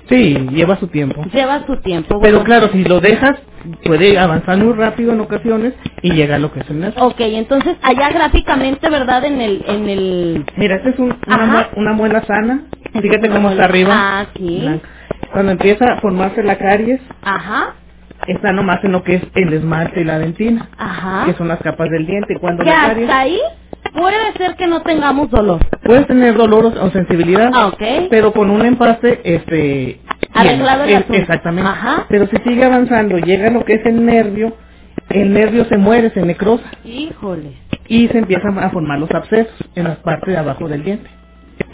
Sí, lleva su tiempo. Lleva su tiempo. Pero claro, si lo dejas, puede avanzar muy rápido en ocasiones y llega a lo que es el nervio. Ok, entonces allá gráficamente, ¿verdad? En el... En el... Mira, esta es un- una, una muela sana. Fíjate cómo está arriba. Ah, sí. Blanca. Cuando empieza a formarse la caries, Ajá, está nomás en lo que es el esmalte y la dentina, ajá. que son las capas del diente. Cuando la caries, hasta ahí puede ser que no tengamos dolor. puedes tener dolor o- o sensibilidad, Ah, ok. pero con un empaste, este... Arreglado el asunto. Exactamente. Ajá. Pero si sigue avanzando, llega lo que es el nervio, el nervio se muere, se necrosa Híjole. y se empiezan a formar los abscesos en la parte de abajo del diente.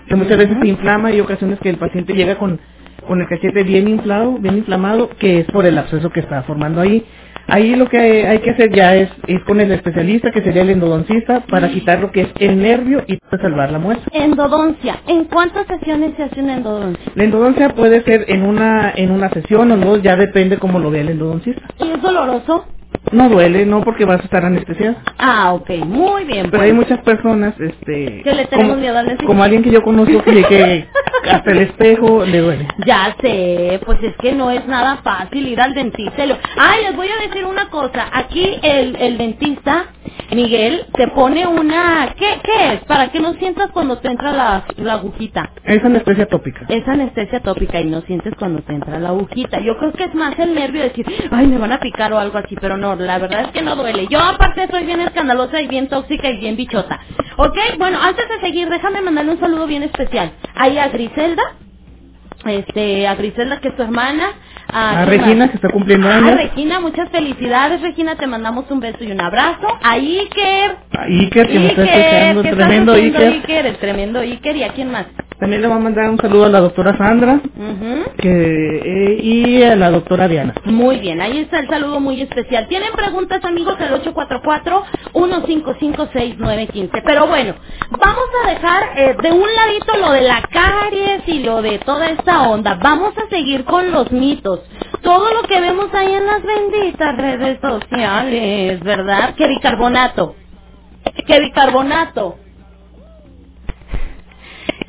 Que muchas veces se inflama y hay ocasiones que el paciente llega con, con el cachete bien inflado, bien inflamado, que es por el absceso que está formando ahí. Ahí lo que hay, que hacer ya es ir con el especialista, que sería el endodoncista, para quitar lo que es el nervio y salvar la muela. Endodoncia. ¿En cuántas sesiones se hace una endodoncia? La endodoncia puede ser en una en una sesión o dos, ya depende cómo lo vea el endodoncista. ¿Y es doloroso? No duele, no porque vas a estar anestesiada. Ah, ok, muy bien. Pero pues. hay muchas personas, este... Que le tenemos como, miedo al dentista. Como alguien que yo conozco que, que hasta el espejo le duele. Ya sé, pues es que no es nada fácil ir al dentista. Ay, les voy a decir una cosa. Aquí el, el dentista, Miguel, te pone una... ¿Qué, ¿Qué es? Para que no sientas cuando te entra la, la agujita. Es anestesia tópica. Es anestesia tópica y no sientes cuando te entra la agujita. Yo creo que es más el nervio de decir, ay, me van a picar o algo así, pero no, la verdad es que no duele. Yo aparte soy bien escandalosa y bien tóxica y bien bichota. Ok, bueno, antes de seguir, déjame mandarle un saludo bien especial. Ahí a Griselda, este, a Griselda que es tu hermana. A ¿quién Regina que está cumpliendo A años. Regina, muchas felicidades, Regina, te mandamos un beso y un abrazo. A Iker. A Iker que me está Iker, escuchando, ¿qué estás tremendo Iker. Iker, el tremendo Iker. ¿Y a quién más? También le va a mandar un saludo a la doctora Sandra que, eh, y a la doctora Diana. Muy bien, ahí está el saludo muy especial. ¿Tienen preguntas, amigos? El 844-155-6915. Pero bueno, vamos a dejar eh, de un ladito lo de la caries y lo de toda esta onda. Vamos a seguir con los mitos. Todo lo que vemos ahí en las benditas redes sociales, ¿verdad? Que bicarbonato. Que bicarbonato.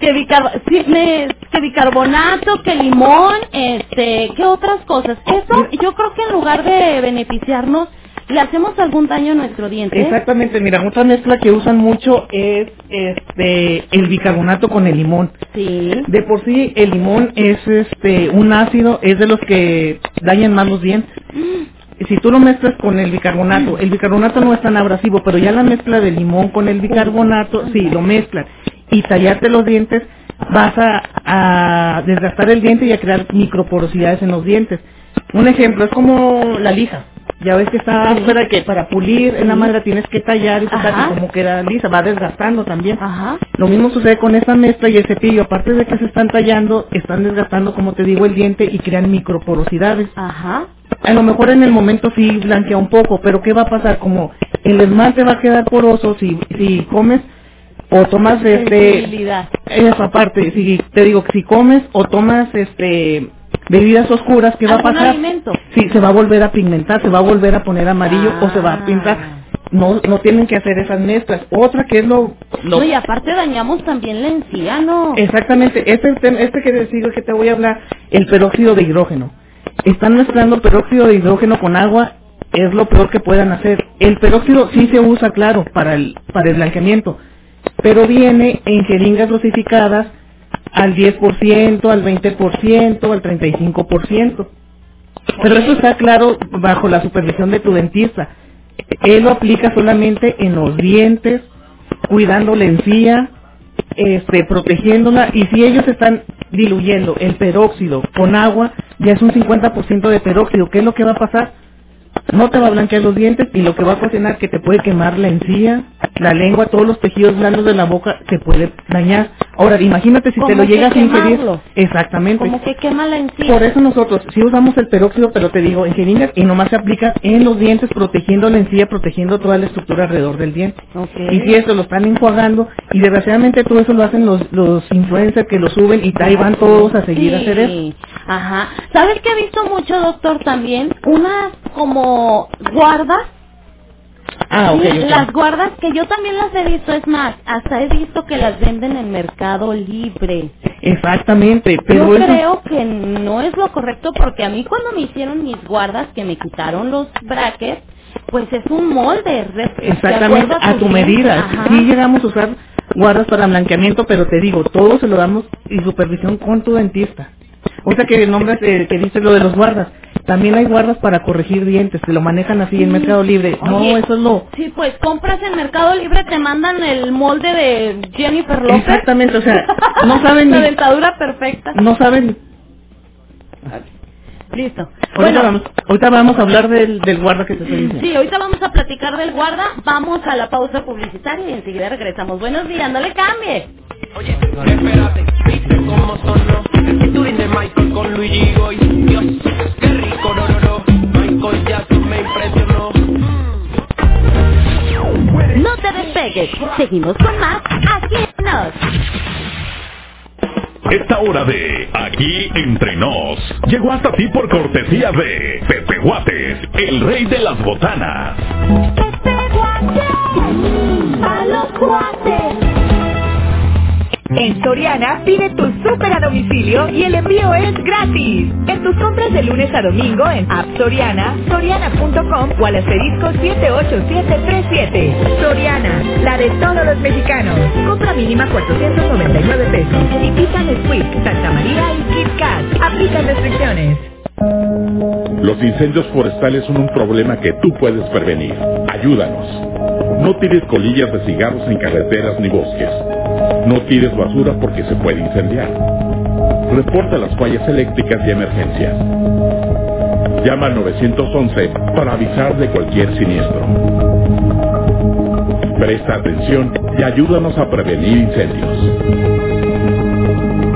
Que, bicar- sí, me- que bicarbonato, que limón, este, ¿qué otras cosas? Eso yo creo que en lugar de beneficiarnos, le hacemos algún daño a nuestro diente. Exactamente, mira, otra mezcla que usan mucho es este el bicarbonato con el limón. Sí. De por sí el limón es este un ácido, es de los que dañan más los dientes. Si tú lo mezclas con el bicarbonato, el bicarbonato no es tan abrasivo, pero ya la mezcla del limón con el bicarbonato, sí, lo mezclan y tallarte los dientes, vas a, a desgastar el diente y a crear microporosidades en los dientes. Un ejemplo es como la lija. Ya ves que está afuera que para pulir en la madera tienes que tallar y y como queda lisa, va desgastando también. Ajá. Lo mismo sucede con esta mezcla y el cepillo, aparte de que se están tallando, están desgastando, como te digo, el diente y crean microporosidades. Ajá. A lo mejor en el momento sí blanquea un poco, pero ¿qué va a pasar? Como el esmalte va a quedar poroso si, si comes o tomas este eso aparte, si te digo que si comes o tomas este bebidas oscuras, ¿qué va a ¿Algún pasar? alimento? Sí, se va a volver a pigmentar, se va a volver a poner amarillo o se va Ah. a pintar. No, no tienen que hacer esas mezclas. Otra que es lo, lo No, y aparte dañamos también la encía, ¿no? Exactamente, este, este que decido que te voy a hablar, el peróxido de hidrógeno. Están mezclando peróxido de hidrógeno con agua, es lo peor que puedan hacer. El peróxido sí se usa, claro, para el, para el blanqueamiento, pero viene en jeringas dosificadas al 10%, al 20%, al 35%. Pero eso está claro bajo la supervisión de tu dentista. Él lo aplica solamente en los dientes, cuidando la encía, este, protegiéndola y si ellos están diluyendo el peróxido con agua, ya es un 50% de peróxido. ¿Qué es lo que va a pasar? No te va a blanquear los dientes y lo que va a ocasionar que te puede quemar la encía, la lengua, todos los tejidos blandos de la boca se puede dañar. Ahora, imagínate si te ¿Cómo lo que llegas a ingerir. Exactamente. Como que quema la encía. Por eso nosotros sí usamos el peróxido, pero te digo, en jeringas y nomás se aplica en los dientes, protegiendo la encía, protegiendo toda la estructura alrededor del diente. Y si eso lo están enjuagando, y desgraciadamente todo eso lo hacen los, los influencers que lo suben y ahí van todos a seguir a hacer eso. Sí, Ajá. ¿Sabes qué he visto mucho, doctor, también? Unas como guardas. Ah. Las guardas que yo también las he visto, es más, hasta he visto que las venden en Mercado Libre. Exactamente, pero yo eso... creo que no es lo correcto porque a mí cuando me hicieron mis guardas, que me quitaron los brackets, pues es un molde. Exactamente, a tu medida. Ajá. Sí llegamos a usar guardas para blanqueamiento, pero te digo, todo se lo damos y supervisión con tu dentista. O sea que nombres eh, que dices lo de los guardas. También hay guardas para corregir dientes, te lo manejan así en Mercado Libre. No, eso es lo... Sí, pues compras en Mercado Libre, te mandan el molde de Jennifer Lopez. Exactamente, o sea, no saben La ni- dentadura perfecta. No saben... Listo. Ahorita, Bueno, vamos, ahorita vamos a hablar del, del guarda que te estoy diciendo. sí, ahorita vamos a platicar del guarda. Vamos a la pausa publicitaria y enseguida regresamos. Buenos días, no le cambie. Espérate, viste cómo sonó El featuring de Michael con Luigi Goy Dios, qué rico, no, no, no Michael Jackson me impresionó No te despegues. Seguimos con más aquí en Nos. Esta hora de Aquí Entre Nos llegó hasta ti por cortesía de Pepe Guates, el rey de las botanas. ¡A los cuates! En Soriana pide tu súper a domicilio y el envío es gratis. En tus compras de lunes a domingo en App Soriana, soriana.com o al asterisco 78737. Soriana, la de todos los mexicanos. Compra mínima 499 pesos. Y pizza Nesquik, Santa María y Kit Kat. Aplican restricciones. Los incendios forestales son un problema que tú puedes prevenir. Ayúdanos. No tires colillas de cigarros en carreteras ni bosques. No tires basura porque se puede incendiar. Reporta las fallas eléctricas y emergencias. Llama al 911 para avisar de cualquier siniestro. Presta atención y ayúdanos a prevenir incendios.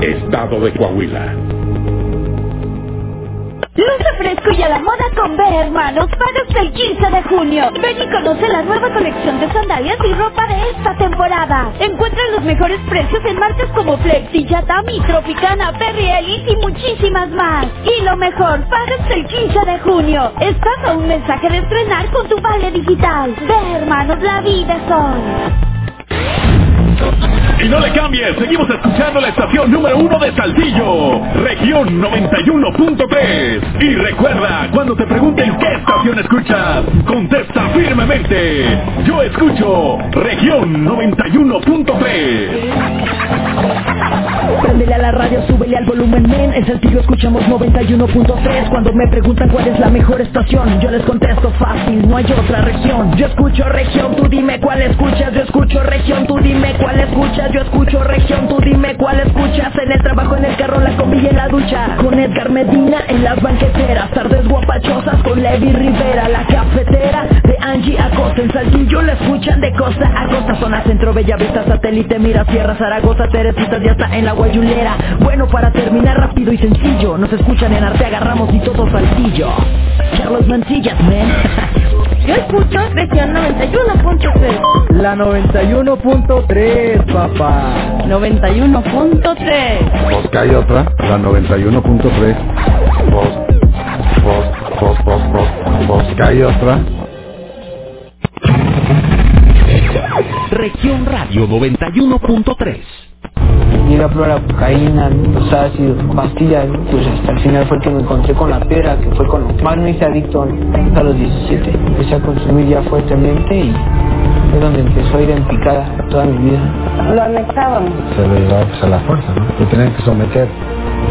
Estado de Coahuila. Luce fresco y a la moda con B, hermanos. Pagas el 15 de junio. Ven y conoce la nueva colección de sandalias y ropa de esta temporada. Encuentra los mejores precios en marcas como Flexi, Yatami, Tropicana, Perry Elite y muchísimas más. Y lo mejor, pagas el 15 de junio. Estás a un mensaje de estrenar con tu vale digital. Ve, hermanos, la vida hoy. Y no le cambies, seguimos escuchando la estación número uno de Saltillo, región 91.3. Y recuerda, cuando te pregunten qué estación escuchas, contesta firmemente. Yo escucho región 91.3. Préndele a la radio, súbele al volumen, men. En Saltillo escuchamos 91.3. Cuando me preguntan cuál es la mejor estación, yo les contesto fácil, no hay otra región. Yo escucho región, tú dime cuál escuchas. Yo escucho región, tú dime cuál escuchas. Yo escucho región, tú dime cuál escuchas. En el trabajo, en el carro, la combi y en la ducha. Con Edgar Medina en las banqueteras. Tardes guapachosas con Levi Rivera. La cafetera Angie Acosta. En Saltillo la escuchan de costa a costa. Zona centro, Bellavista, satélite, mira, Sierra, Zaragoza, Teresitas, ya está en la guayulera. Bueno, para terminar rápido y sencillo. Nos escuchan en Arteaga Ramos y todo Saltillo. Carlos Mancillas, man. Yo escucho región 91.3. La 91.3, papá. 91.3. Pues que hay otra, la 91.3. Pues, pues, pues, pues, pues, pues que hay otra. Región Radio 91.3. Llegué a probar la cocaína, los ácidos, pastillas, pues hasta el final fue que me encontré con la piedra, que fue con lo más me hice adicto a los 17. Empecé a consumir ya fuertemente y es donde empezó a ir en picada toda mi vida. Lo anexábamos. Se lo llevaba pues a la fuerza, ¿no? Lo tenían que someter.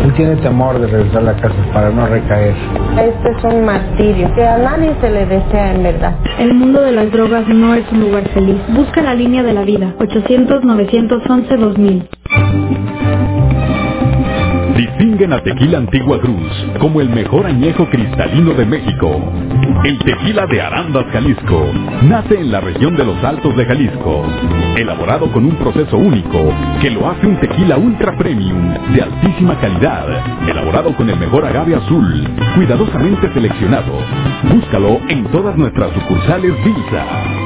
Él tiene temor de regresar a la casa para no recaer. Este es un martirio que a nadie se le desea en verdad. El mundo de las drogas no es un lugar feliz. Busca la línea de la vida. 800-911-2000. Distinguen a Tequila Antigua Cruz como el mejor añejo cristalino de México. El tequila de Arandas, Jalisco, nace en la región de los Altos de Jalisco, elaborado con un proceso único que lo hace un tequila ultra premium de altísima calidad, elaborado con el mejor agave azul, cuidadosamente seleccionado. Búscalo en todas nuestras sucursales Visa.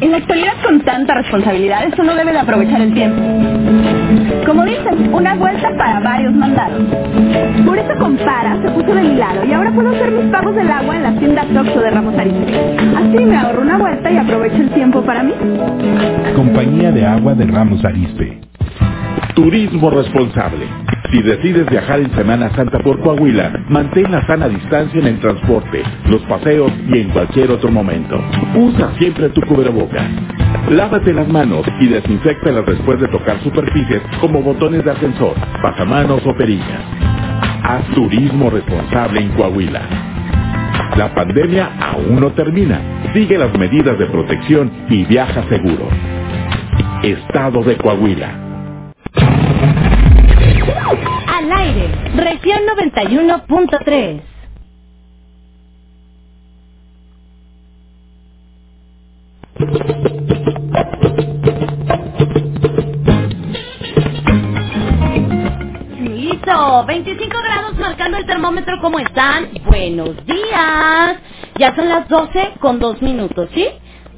En la actualidad con tanta responsabilidad, uno debe de aprovechar el tiempo. Como dicen, una vuelta para varios mandados. Por eso Compara se puso de mi lado y ahora puedo hacer mis pagos del agua en la tienda Toxo de Ramos Arizpe. Así me ahorro una vuelta y aprovecho el tiempo para mí. Compañía de Agua de Ramos Arispe. Turismo responsable. Si decides viajar en Semana Santa por Coahuila, mantén la sana distancia en el transporte, los paseos y en cualquier otro momento. Usa siempre tu cubrebocas. Lávate las manos y desinfectalas después de tocar superficies como botones de ascensor, pasamanos o perillas. Haz turismo responsable en Coahuila. La pandemia aún no termina. Sigue las medidas de protección y viaja seguro. Estado de Coahuila. 91.3. Listo, 25 grados marcando el termómetro, ¿cómo están? Buenos días. Ya son las 12 con 2 minutos, ¿sí?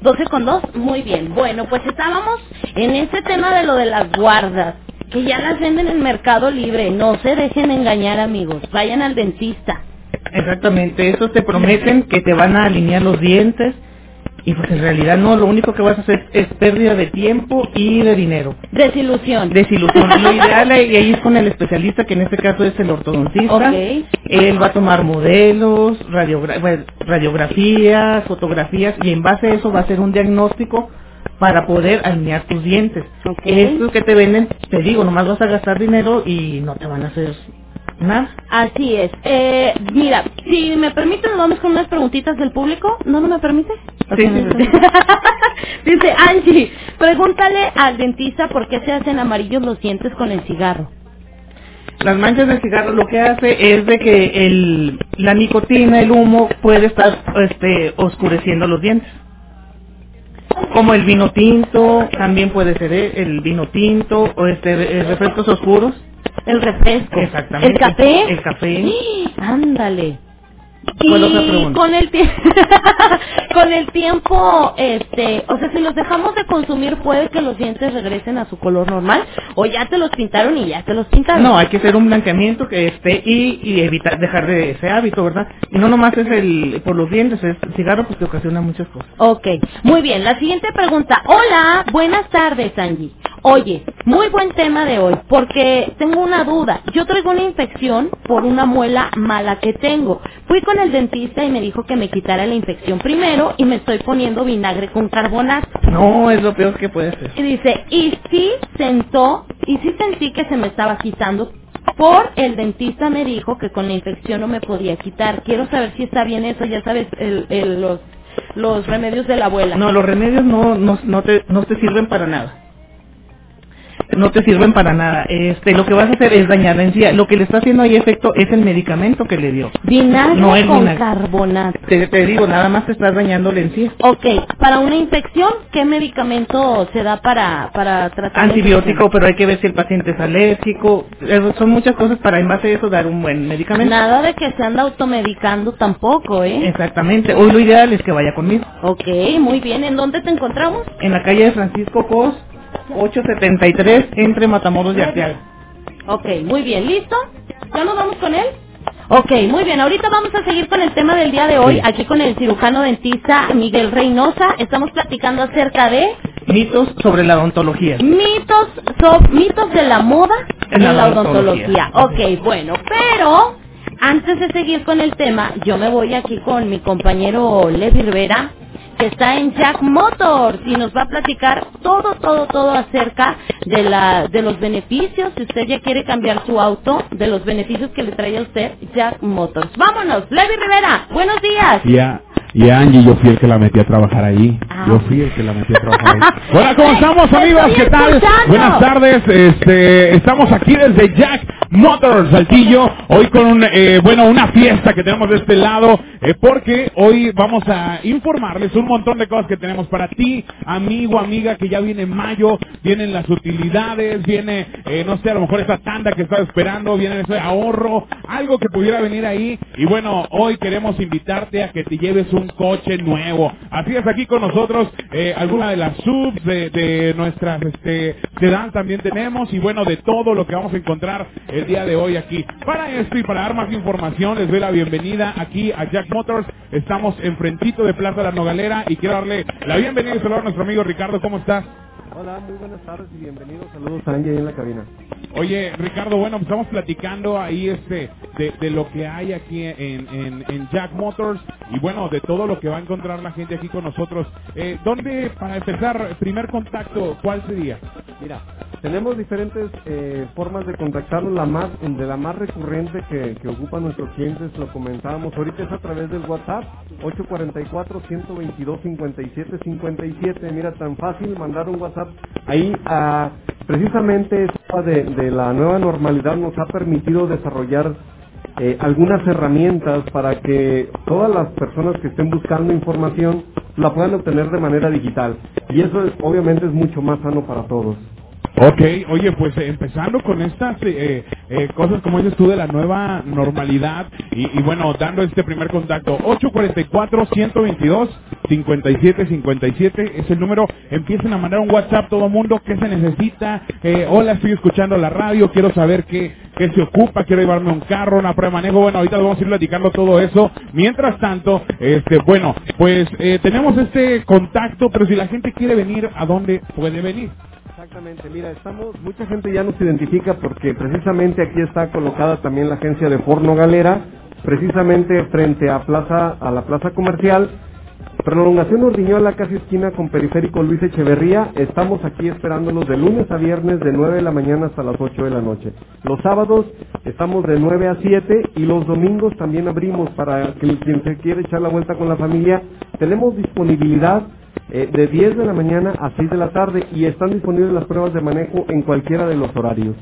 12 con 2, muy bien. Bueno, pues estábamos en ese tema de lo de las guardas, que ya las venden en el mercado libre. No se dejen engañar, amigos. Vayan al dentista. Exactamente, esos te prometen que te van a alinear los dientes y pues en realidad no, lo único que vas a hacer es pérdida de tiempo y de dinero. Desilusión. Desilusión. Lo ideal ahí ahí es con el especialista, que en este caso es el ortodoncista. Él va a tomar modelos, radiogra- radiografías, fotografías y en base a eso va a hacer un diagnóstico para poder alinear tus dientes. Estos que te venden, te digo, nomás vas a gastar dinero y no te van a hacer nada. Así es. Eh, mira, si me permite, nos vamos con unas preguntitas del público. ¿No, no me permite? Sí, sí, sí. Dice Angie, pregúntale al dentista por qué se hacen amarillos los dientes con el cigarro. Las manchas del cigarro lo que hace es de que el, la nicotina, el humo, puede estar este, oscureciendo los dientes. Como el vino tinto, también puede ser el vino tinto o este refrescos oscuros. El refresco. Exactamente. ¿El café? El café. Ándale. ¿Cuál otra Y con el tiempo, con el tiempo, este, o sea, si los dejamos de consumir, puede que los dientes regresen a su color normal, o ya te los pintaron y ya te los pintaron. No, hay que hacer un blanqueamiento que esté y, y evitar dejar de ese hábito, ¿verdad? Y no nomás es el por los dientes, es el cigarro pues te ocasiona muchas cosas. Ok, muy bien. La siguiente pregunta. Hola, buenas tardes, Angie. Oye, muy buen tema de hoy, porque tengo una duda. Yo traigo una infección por una muela mala que tengo. Fui con el dentista y me dijo que me quitara la infección primero y me estoy poniendo vinagre con carbonato. No, es lo peor que puede ser. Y dice, y sí sentó, y sí sentí que se me estaba quitando. Por el dentista me dijo que con la infección no me podía quitar. Quiero saber si está bien eso, ya sabes, el, el- los, los remedios de la abuela. No, los remedios no, no, no, te, no te sirven para nada. No te sirven para nada. Este, lo que vas a hacer es dañar la encía. Lo que le está haciendo ahí efecto es el medicamento que le dio. Vinagre No el con vinagre. carbonato. Te, te digo, nada más te estás dañando la encía. Ok, para una infección, ¿qué medicamento se da para, para tratar Antibiótico, pero hay que ver si el paciente es alérgico. Eso son muchas cosas para en base a eso dar un buen medicamento. Nada de que se anda automedicando tampoco, ¿eh? Exactamente. Hoy lo ideal es que vaya conmigo. Ok, muy bien. ¿En dónde te encontramos? En la calle de Francisco Cos, 873, entre Matamoros y Arteaga. Ok, muy bien. ¿Listo? ¿Ya nos vamos con él? Ok, muy bien. Ahorita vamos a seguir con el tema del día de hoy, aquí con el cirujano dentista Miguel Reynosa. Estamos platicando acerca de Mitos sobre la odontología. mitos, so- mitos de la moda En la, odontología. odontología. Ok, bueno, pero antes de seguir con el tema, yo me voy aquí con mi compañero Levi Rivera, que está en Jack Motors y nos va a platicar todo, todo, todo acerca de la, de los beneficios, si usted ya quiere cambiar su auto, de los beneficios que le trae a usted Jack Motors. Vámonos, Levi Rivera, buenos días. Y a, y Angie yo fui el que la metí a trabajar ahí. Yo fui el que la metí a trabajar ahí. Hola, ¿cómo estamos amigos? ¿Qué tal? escuchando. Buenas tardes. Este, estamos aquí desde Jack Motors, Saltillo. Hoy con un, eh, bueno, una fiesta que tenemos de este lado, eh, porque hoy vamos a informarles un montón de cosas que tenemos para ti, amigo, amiga, que ya viene mayo, vienen las utilidades, viene, eh, no sé, a lo mejor esa tanda que estás esperando, viene ese ahorro, algo que pudiera venir ahí. Y bueno, hoy queremos invitarte a que te lleves un coche nuevo. Así es, aquí con nosotros, eh, alguna de las subs de, de nuestras, este, sedán también tenemos, y bueno, de todo lo que vamos a encontrar el día de hoy aquí. Para esto y para dar más información, les doy la bienvenida aquí a Jack Motors. Estamos enfrentito de Plaza La Nogalera y quiero darle la bienvenida y saludar a nuestro amigo Ricardo. ¿Cómo estás? Hola, muy buenas tardes y bienvenidos. Saludos a Angie ahí en la cabina. Oye, Ricardo, bueno, pues estamos platicando ahí este de, de lo que hay aquí en, en, en Jack Motors y bueno, de todo lo que va a encontrar la gente aquí con nosotros. Eh, ¿Dónde, para empezar, primer contacto, cuál sería? Mira, tenemos diferentes eh, formas de contactarnos. La más, de la más recurrente que, que ocupan nuestros clientes, lo comentábamos ahorita, es a través del WhatsApp 844-122-5757. Mira, tan fácil mandar un WhatsApp ahí. a precisamente de, de la nueva normalidad nos ha permitido desarrollar eh, algunas herramientas para que todas las personas que estén buscando información la puedan obtener de manera digital. Y eso es, obviamente es mucho más sano para todos. Ok, oye, pues eh, empezando con estas eh, eh, cosas, como dices tú, de la nueva normalidad y, bueno, dando este primer contacto, 844-122-5757 es el número, empiecen a mandar un WhatsApp todo mundo, ¿qué se necesita? Hola, estoy escuchando la radio, quiero saber qué, qué se ocupa, quiero llevarme un carro, una prueba de manejo, bueno, ahorita vamos a ir platicando todo eso. Mientras tanto, este, bueno, pues tenemos este contacto, pero si la gente quiere venir, ¿a dónde puede venir? Exactamente, mira, estamos, mucha gente ya nos identifica porque precisamente aquí está colocada también la agencia de Forno Galera, precisamente frente a Plaza, a la Plaza Comercial, prolongación Urdiñola, casi esquina con Periférico Luis Echeverría, estamos aquí esperándolos de lunes a viernes de 9 de la mañana hasta las 8 de la noche. Los sábados estamos de 9 a 7 y los domingos también abrimos para quien se quiere echar la vuelta con la familia, tenemos disponibilidad eh, de 10 de la mañana a 6 de la tarde y están disponibles las pruebas de manejo en cualquiera de los horarios.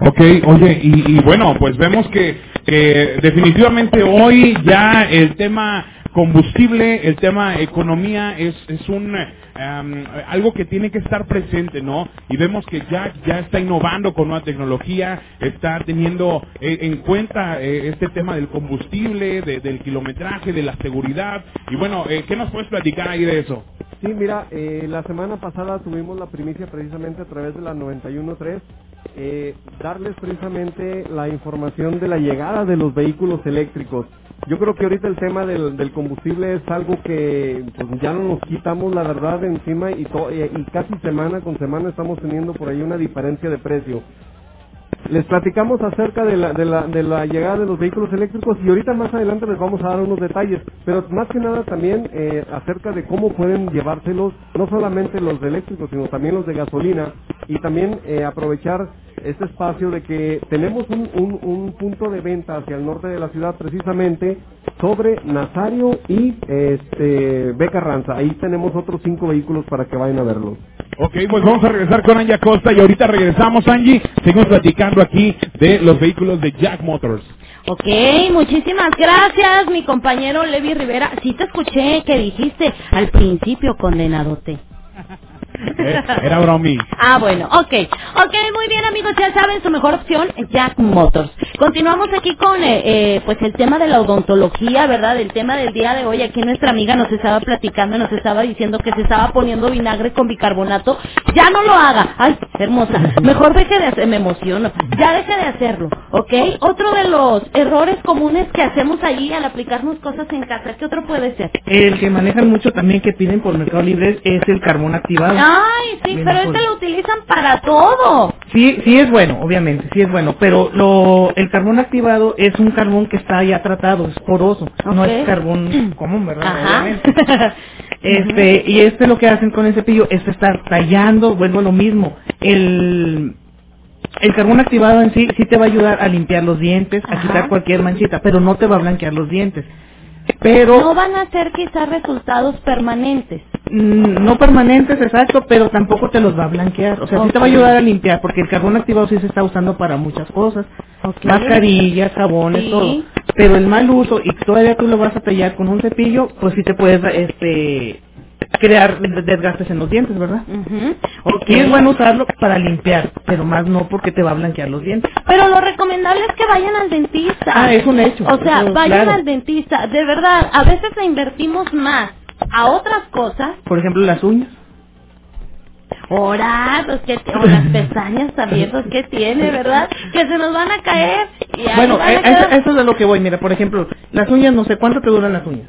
Ok, oye, y, bueno, pues vemos que, que definitivamente hoy ya el tema combustible, el tema economía es, es un em, algo que tiene que estar presente, ¿no? Y vemos que ya ya está innovando con nueva tecnología, está teniendo eh, en cuenta eh, este tema del combustible, de- del kilometraje, de la seguridad. Y bueno, eh, ¿qué nos puedes platicar ahí de eso? Sí, mira, eh, la semana pasada tuvimos la primicia precisamente a través de la 91.3, eh, darles precisamente la información de la llegada de los vehículos eléctricos. Yo creo que ahorita el tema del, combustible es algo que pues, ya no nos quitamos la verdad encima y, to- y casi semana con semana estamos teniendo por ahí una diferencia de precio. Les platicamos acerca de la, llegada de los vehículos eléctricos y ahorita más adelante les vamos a dar unos detalles, pero más que nada también eh, acerca de cómo pueden llevárselos, no solamente los de eléctricos, sino también los de gasolina y también eh, aprovechar este espacio de que tenemos un, un, un punto de venta hacia el norte de la ciudad precisamente sobre Nazario y este Beca Ranza. Ahí tenemos otros cinco vehículos para que vayan a verlos. Ok, pues vamos a regresar con Angie Acosta y ahorita regresamos, Angie. Seguimos platicando aquí de los vehículos de Jack Motors. Ok, muchísimas gracias, mi compañero Levi Rivera. Sí te escuché que dijiste al principio, condenadote. Eh, era bromi. Ah, bueno, ok. Ok, muy bien, amigos, ya saben, su mejor opción es Jack Motors. Continuamos aquí con, eh, eh, pues, el tema de la odontología, ¿verdad? El tema del día de hoy. Aquí nuestra amiga nos estaba platicando, nos estaba diciendo que se estaba poniendo vinagre con bicarbonato. Ya no lo haga. Ay, hermosa. Mejor deje de hacer, me emociono. Ya deje de hacerlo, ¿ok? Otro de los errores comunes que hacemos allí al aplicarnos cosas en casa, ¿qué otro puede ser? El que manejan mucho también que piden por Mercado Libre es el carbón activado. Ay, sí, pero este lo utilizan para todo. Sí, sí es bueno, obviamente, sí es bueno, pero lo, el carbón activado es un carbón que está ya tratado, es poroso, no es carbón común, ¿verdad? Ajá. Obviamente. Este, y este lo que hacen con el cepillo es estar tallando, vuelvo a lo mismo, el, el carbón activado en sí sí te va a ayudar a limpiar los dientes, a Ajá. quitar cualquier manchita, pero no te va a blanquear los dientes. Pero No van a ser quizás resultados permanentes. Mm, no permanentes, exacto, pero tampoco te los va a blanquear. O sea, sí te va a ayudar a limpiar, porque el carbón activado sí se está usando para muchas cosas. Ok. Mascarillas, jabones, Sí. todo. Pero el mal uso, y todavía tú lo vas a tallar con un cepillo, pues sí te puedes este, crear de- desgastes en los dientes, ¿verdad? Ok. Y es bueno usarlo para limpiar, pero más no porque te va a blanquear los dientes. Pero lo recomendable es que vayan al dentista. Ah, es un hecho. O sea, Eso, vayan claro. al dentista. De verdad, a veces le invertimos más a otras cosas. Por ejemplo, las uñas. Ahora, pues que o las pestañas también, pues que tiene, ¿verdad? Que se nos van a caer. Y Bueno, a- eso, eso es de lo que voy. Mira, por ejemplo, las uñas, no sé cuánto te duran las uñas.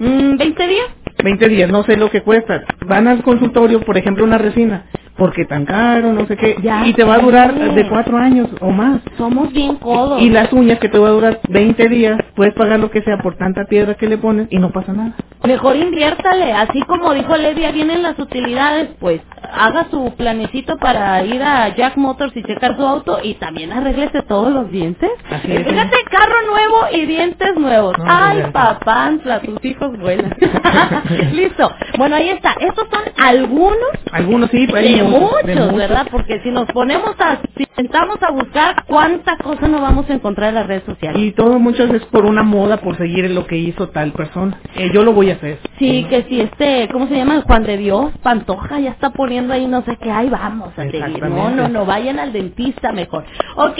mm, 20 días. 20 días, no sé lo que cuesta. Van al consultorio, por ejemplo, una resina, porque tan caro, no sé qué, Ya y te va a durar de cuatro años o más. Somos bien codos. Y las uñas que te va a durar 20 días, puedes pagar lo que sea por tanta piedra que le pones y no pasa nada. Mejor inviértale, así como dijo Levi, ahí vienen las utilidades, pues haga su planecito para ir a Jack Motors y checar su auto y también arréglese todos los dientes. Así es. Fíjate, carro nuevo y dientes nuevos. No, Ay, ya. papá, tus hijos vuelan. Listo. Bueno, ahí está. Estos son algunos Algunos sí, pues, muchos, de muchos. ¿verdad? Porque si nos ponemos a, si intentamos a buscar cuánta cosa no vamos a encontrar en las redes sociales. Y todo muchas veces por una moda, por seguir lo que hizo tal persona. Eh, yo lo voy a hacer. Sí, que si este, ¿cómo se llama? Juan de Dios, Pantoja, ya está poniendo ahí no sé qué, ahí vamos a seguir. No, no, no, vayan al dentista mejor. Ok,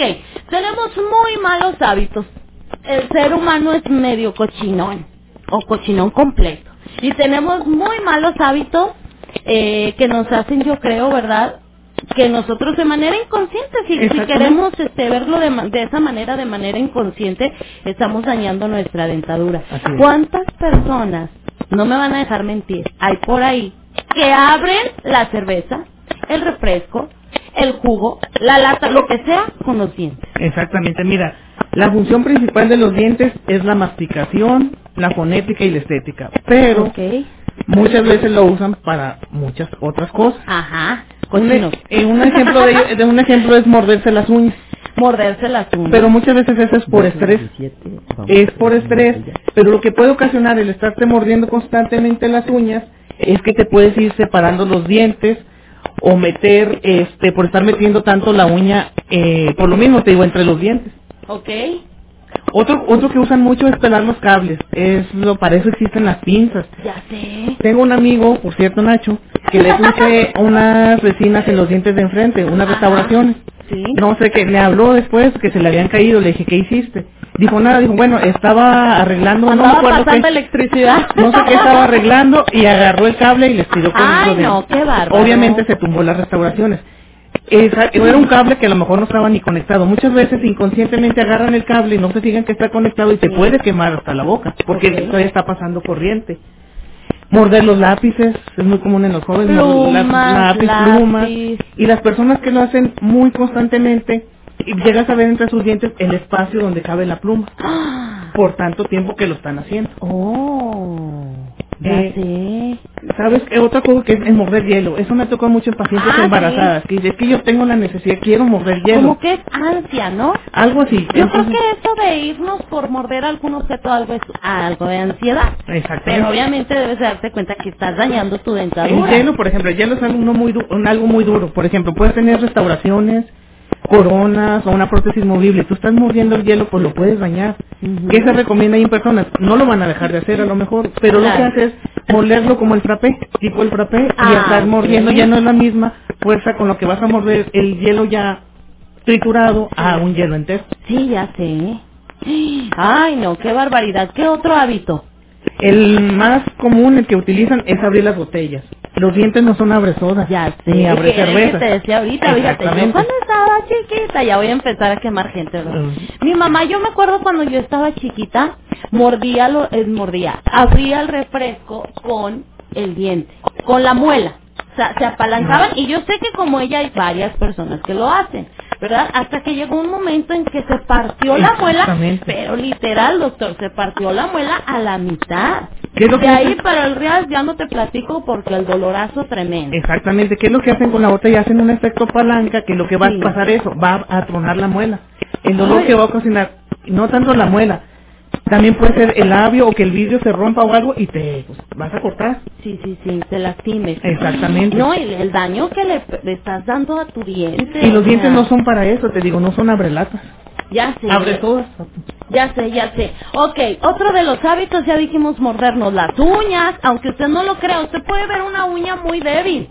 tenemos muy malos hábitos. El ser humano es medio cochinón, o cochinón completo. Y tenemos muy malos hábitos eh, que nos hacen, yo creo, ¿verdad? Que nosotros de manera inconsciente, si, queremos este, verlo de, de esa manera, de manera inconsciente, estamos dañando nuestra dentadura. ¿Cuántas personas, no me van a dejar mentir, hay por ahí que abren la cerveza, el refresco, el jugo, la lata, lo que sea, con los dientes? Exactamente, mira, la función principal de los dientes es la masticación, la fonética y la estética, pero. Muchas veces lo usan para muchas otras cosas. Ajá. Un, Cochinos. eh, un ejemplo de, de un ejemplo es morderse las uñas, Morderse las uñas. pero muchas veces eso es por estrés. Es por estrés, pero lo que puede ocasionar el estarte mordiendo constantemente las uñas es que te puedes ir separando los dientes o meter, este, por estar metiendo tanto la uña, eh, por lo mismo te digo, entre los dientes. Ok. Otro, otro que usan mucho es pelar los cables. Es lo, para eso existen las pinzas. Ya sé. Tengo un amigo, por cierto, Nacho, que le puse unas resinas en los dientes de enfrente, unas restauraciones. Sí. No sé qué, me habló después que se le habían caído, le dije, ¿qué hiciste? Dijo nada, dijo, bueno, estaba arreglando, no me acuerdo pasando qué, electricidad. no sé qué estaba arreglando y agarró el cable y le tiró con Ay, no, qué bárbaro. Obviamente se tumbó las restauraciones. Esa- era un cable que a lo mejor no estaba ni conectado. Muchas veces inconscientemente agarran el cable y no se fijan que está conectado y te puede quemar hasta la boca porque Ok. todavía está pasando corriente. Morder los lápices, es muy común en los jóvenes, Plumas, lápiz, plumas. lápiz. Y las personas que lo hacen muy constantemente, llegas a ver entre sus dientes el espacio donde cabe la pluma, por tanto tiempo que lo están haciendo. Oh. Ya Eh, sé. ¿Sabes qué? Otra cosa que es el morder hielo. Eso me tocó mucho en pacientes Ah, embarazadas. Que dice, es que yo tengo la necesidad, quiero morder hielo. Como que es ansia, ¿no? Algo así. Yo creo Entonces- que eso de irnos por morder algún objeto algo es algo de ansiedad. Exactamente. Pero obviamente debes darte cuenta que estás dañando tu El dentadura. hielo, por ejemplo, el hielo es algo, muy du- un- algo muy duro. Por ejemplo, puedes tener restauraciones, coronas o una prótesis movible. Tú estás mordiendo el hielo, pues lo puedes dañar. ¿Qué se recomienda ahí en personas? No lo van a dejar de hacer a lo mejor, pero lo que Claro. hace es morderlo como el frappé, tipo el frappé, y Ah, ok. mordiendo ya no es la misma fuerza con lo que vas a morder el hielo ya triturado a un hielo entero. Sí, ya sé. Ay, no, qué barbaridad. ¿Qué otro hábito? El más común, el que utilizan, es abrir las botellas. Los dientes no son abre sodas, Ya sé. ni abre que te decía ahorita, fíjate, yo cuando estaba chiquita, ya voy a empezar a quemar gente, ¿verdad? Mm. Mi mamá, yo me acuerdo cuando yo estaba chiquita, mordía, lo, eh, mordía, abría el refresco con el diente, con la muela. Sea, se apalancaban y yo sé que como ella hay varias personas que lo hacen, ¿verdad? Hasta que llegó un momento en que se partió la muela, pero literal, doctor, se partió la muela a la mitad. ¿Qué es lo De ahí para el real ya no te platico porque el dolorazo tremendo. Exactamente, ¿qué es lo que hacen con la botella? Hacen un efecto palanca que lo que va Sí. a pasar eso, va a tronar la muela. El dolor Ay. que va a ocasionar, no tanto la muela, también puede ser el labio o que el vidrio se rompa o algo y te pues, vas a cortar. Sí, sí, sí, te lastimes. Exactamente. No, y el daño que le, le estás dando a tu diente. Y los dientes sea, no son para eso, te digo, no son abrelatas. Ya sé. Abre todas. Ya sé, ya sé. Ok, otro de los hábitos, ya dijimos mordernos las uñas. Aunque usted no lo crea, usted puede ver una uña muy débil.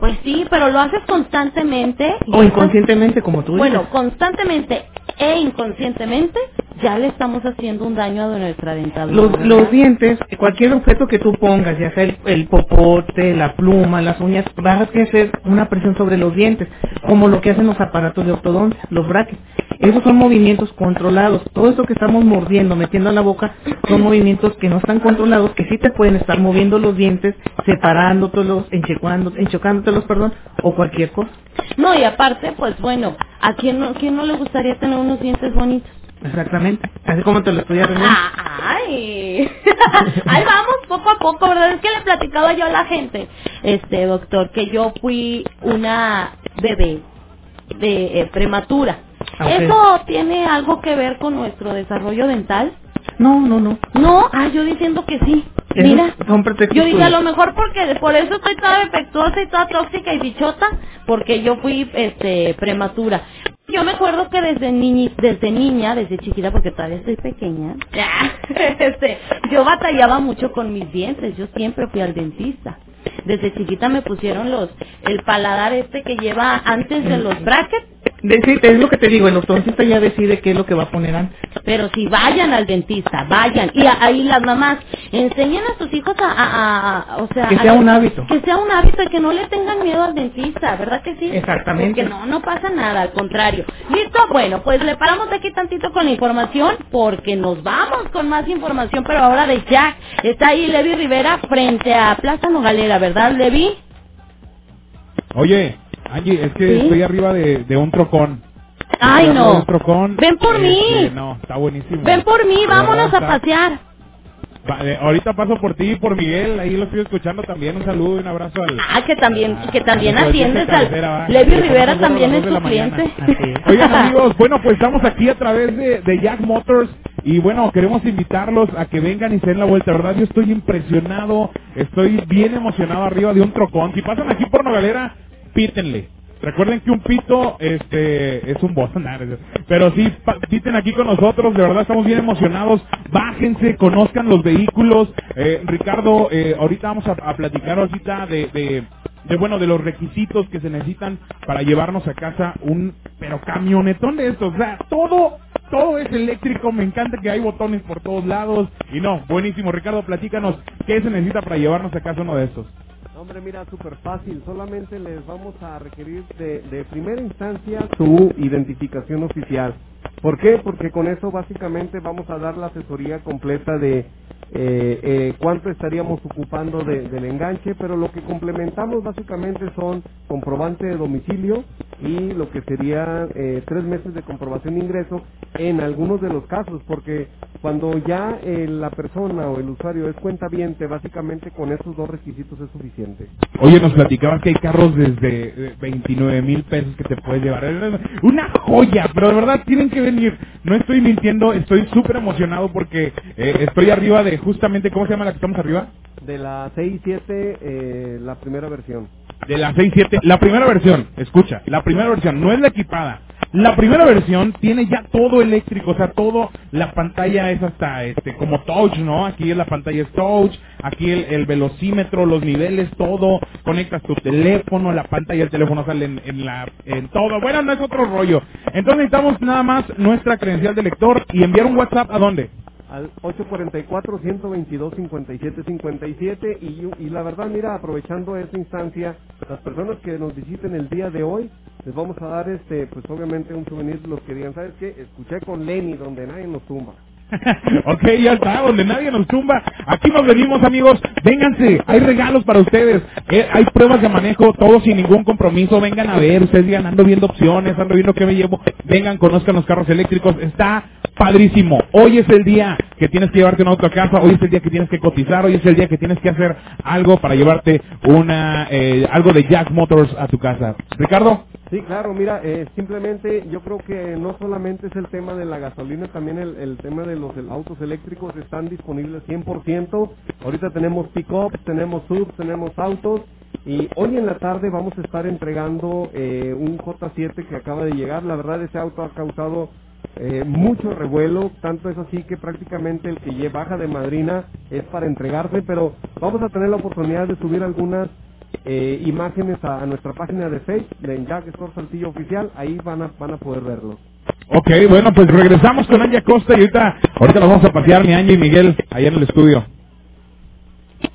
Pues sí, pero lo haces constantemente. O inconscientemente, como tú Bueno, dices. constantemente e inconscientemente ya le estamos haciendo un daño a nuestra dentadura. Los, dientes, cualquier objeto que tú pongas, ya sea el, popote, la pluma, las uñas, vas a hacer una presión sobre los dientes, como lo que hacen los aparatos de ortodoncia, los brackets. Esos son movimientos controlados. Todo eso que estamos mordiendo, metiendo en la boca, son movimientos que no están controlados, que sí te pueden estar moviendo los dientes, separándotelos, enchocándotelos, perdón, o cualquier cosa. No, y aparte, pues bueno, ¿a quién no, quién no le gustaría tener unos dientes bonitos? Exactamente. Así como te lo estoy arreglando. Ah, Ay, ahí vamos poco a poco, ¿verdad? Es que le platicaba yo a la gente, este doctor, que yo fui una bebé de eh, prematura. Ah. ¿Eso tiene algo que ver con nuestro desarrollo dental? No, no, no. No, ah, yo diciendo que sí. Mira, son yo dije a lo mejor porque por eso estoy toda defectuosa y toda tóxica y bichota, porque yo fui este prematura. Yo me acuerdo que desde niñi, desde niña, desde chiquita, porque todavía estoy pequeña, este, yo batallaba mucho con mis dientes, yo siempre fui al dentista. Desde chiquita me pusieron los, el paladar este que lleva antes de los brackets, Decir, es lo que te digo, el ortodoncista ya decide qué es lo que va a poner antes. pero si vayan al dentista, vayan. Y ahí las mamás enseñan a sus hijos a, a- a- o sea, Que a- sea un hábito. Que sea un hábito y que no le tengan miedo al dentista, ¿verdad que sí? Exactamente. Porque no, no pasa nada, al contrario. ¿Listo? Bueno, pues le paramos aquí tantito con la información porque nos vamos con más información, pero ahora de Jack. Está ahí Levi Rivera frente a Plaza Nogalera, ¿verdad, Levi? Oye, Angie, es que ¿Sí? estoy arriba de, de un trocón. Ay, Estoy no. de un trocón. Ven por mí. Este, No, está buenísimo. Ven por mí, vámonos a pasear. Vale, ahorita paso por ti y por Miguel, ahí lo estoy escuchando también. Un saludo y un abrazo al. Ah, que también, que también atiendes al... Levi Le Rivera a también es tu cliente. Oigan amigos, bueno pues estamos aquí a través de, de Jack Motors y bueno, queremos invitarlos a que vengan y se den la vuelta, ¿verdad? Yo estoy impresionado, estoy bien emocionado arriba de un trocón. Si pasan aquí por Nogalera, pítenle. Recuerden que un pito este es un cierto. pero sí, piten aquí con nosotros, de verdad estamos bien emocionados. Bájense, conozcan los vehículos. Eh, Ricardo, eh, ahorita vamos a, a platicar ahorita de, de, de, bueno, de los requisitos que se necesitan para llevarnos a casa un, pero camionetón de estos, o sea, todo, todo es eléctrico, me encanta que hay botones por todos lados, y no, buenísimo, Ricardo, platícanos, ¿qué se necesita para llevarnos a casa uno de estos? Hombre, mira, súper fácil. Solamente les vamos a requerir de, de primera instancia su identificación oficial. ¿Por qué? Porque con eso básicamente vamos a dar la asesoría completa de eh, eh, cuánto estaríamos ocupando de- del enganche, pero lo que complementamos básicamente son comprobante de domicilio y lo que sería eh, tres meses de comprobación de ingreso en algunos de los casos, porque cuando ya eh, la persona o el usuario es cuentaviente, básicamente con esos dos requisitos es suficiente. Oye, nos platicaban que hay carros desde eh, 29 mil pesos que te puedes llevar. Una joya, pero de verdad tienen que venir. No estoy mintiendo, estoy súper emocionado porque eh, estoy arriba de justamente, ¿cómo se llama la que estamos arriba? De la 6 y 7, eh, la primera versión. De la 6.7. La primera versión, escucha, la primera versión no es la equipada. La primera versión tiene ya todo eléctrico, o sea, todo, la pantalla es hasta, este, como touch, ¿no? Aquí es la pantalla es touch, aquí el, el velocímetro, los niveles, todo, conectas tu teléfono, la pantalla del teléfono sale en, en la, en todo, bueno, no es otro rollo. Entonces necesitamos nada más nuestra credencial de lector y enviar un WhatsApp a dónde? Al 844-122-5757 y, y la verdad, mira, aprovechando esta instancia, las personas que nos visiten el día de hoy, les vamos a dar, este, pues obviamente un souvenir, los que digan, ¿sabes qué? Escuché con Lenny, donde nadie nos tumba. Ok, ya está, donde nadie nos tumba. Aquí nos venimos, amigos. Vénganse, hay regalos para ustedes. Eh, hay pruebas de manejo, todo sin ningún compromiso. Vengan a ver, ustedes digan, ando viendo opciones, ando viendo qué me llevo. Vengan, conozcan los carros eléctricos. Está padrísimo. Hoy es el día que tienes que llevarte un auto casa, hoy es el día que tienes que cotizar, hoy es el día que tienes que hacer algo para llevarte una, eh, algo de Jack Motors a tu casa. Ricardo. Sí, claro, mira, eh, simplemente yo creo que no solamente es el tema de la gasolina, también el, el tema de los autos eléctricos están disponibles 100%. Ahorita tenemos pick-ups, tenemos subs, tenemos autos y hoy en la tarde vamos a estar entregando eh, un J7 que acaba de llegar. La verdad ese auto ha causado eh, mucho revuelo, tanto es así que prácticamente el que baja de madrina es para entregarse, pero vamos a tener la oportunidad de subir algunas eh, imágenes a, a nuestra página de Facebook, de Jack Store Saltillo Oficial, ahí van a, van a poder verlo. Ok, bueno, pues regresamos con Anja Costa y ahorita, ahorita nos vamos a pasear, mi Anja y Miguel, allá en el estudio.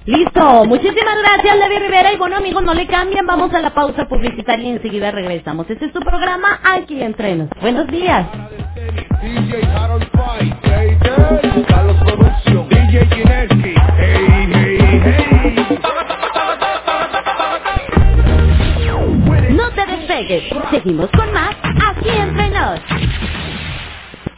Listo, muchísimas gracias Levi Rivera y bueno amigos, no le cambien, vamos a la pausa publicitaria y enseguida regresamos. Este es tu programa Aquí Entrenos. Buenos días. Seguimos con más Aquí Entrenos.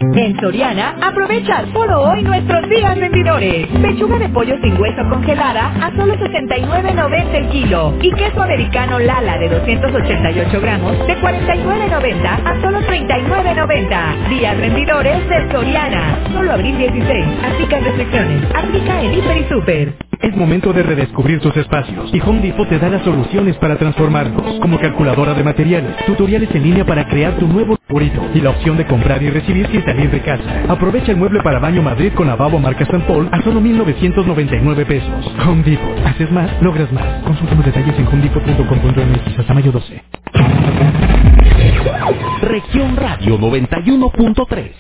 En Soriana, aprovecha solo hoy nuestros días vendidores. Pechuga de pollo sin hueso congelada a solo 69.90 el kilo. Y queso americano Lala de 288 gramos de 49.90 a solo 39.90. Días vendidores de Soriana. Solo abril 16. Aplican restricciones. Aplica en Hiper y Super. Es momento de redescubrir tus espacios y Home Depot te da las soluciones para transformarlos, como calculadora de materiales, tutoriales en línea para crear tu nuevo favorito y la opción de comprar y recibir sin salir de casa. Aprovecha el mueble para baño Madrid con lavabo marca San Paul a solo 1,999 pesos. Home Depot. Haces más, logras más. Consulta los detalles en homedepot.com.mx hasta mayo 12. Región Radio 91.3.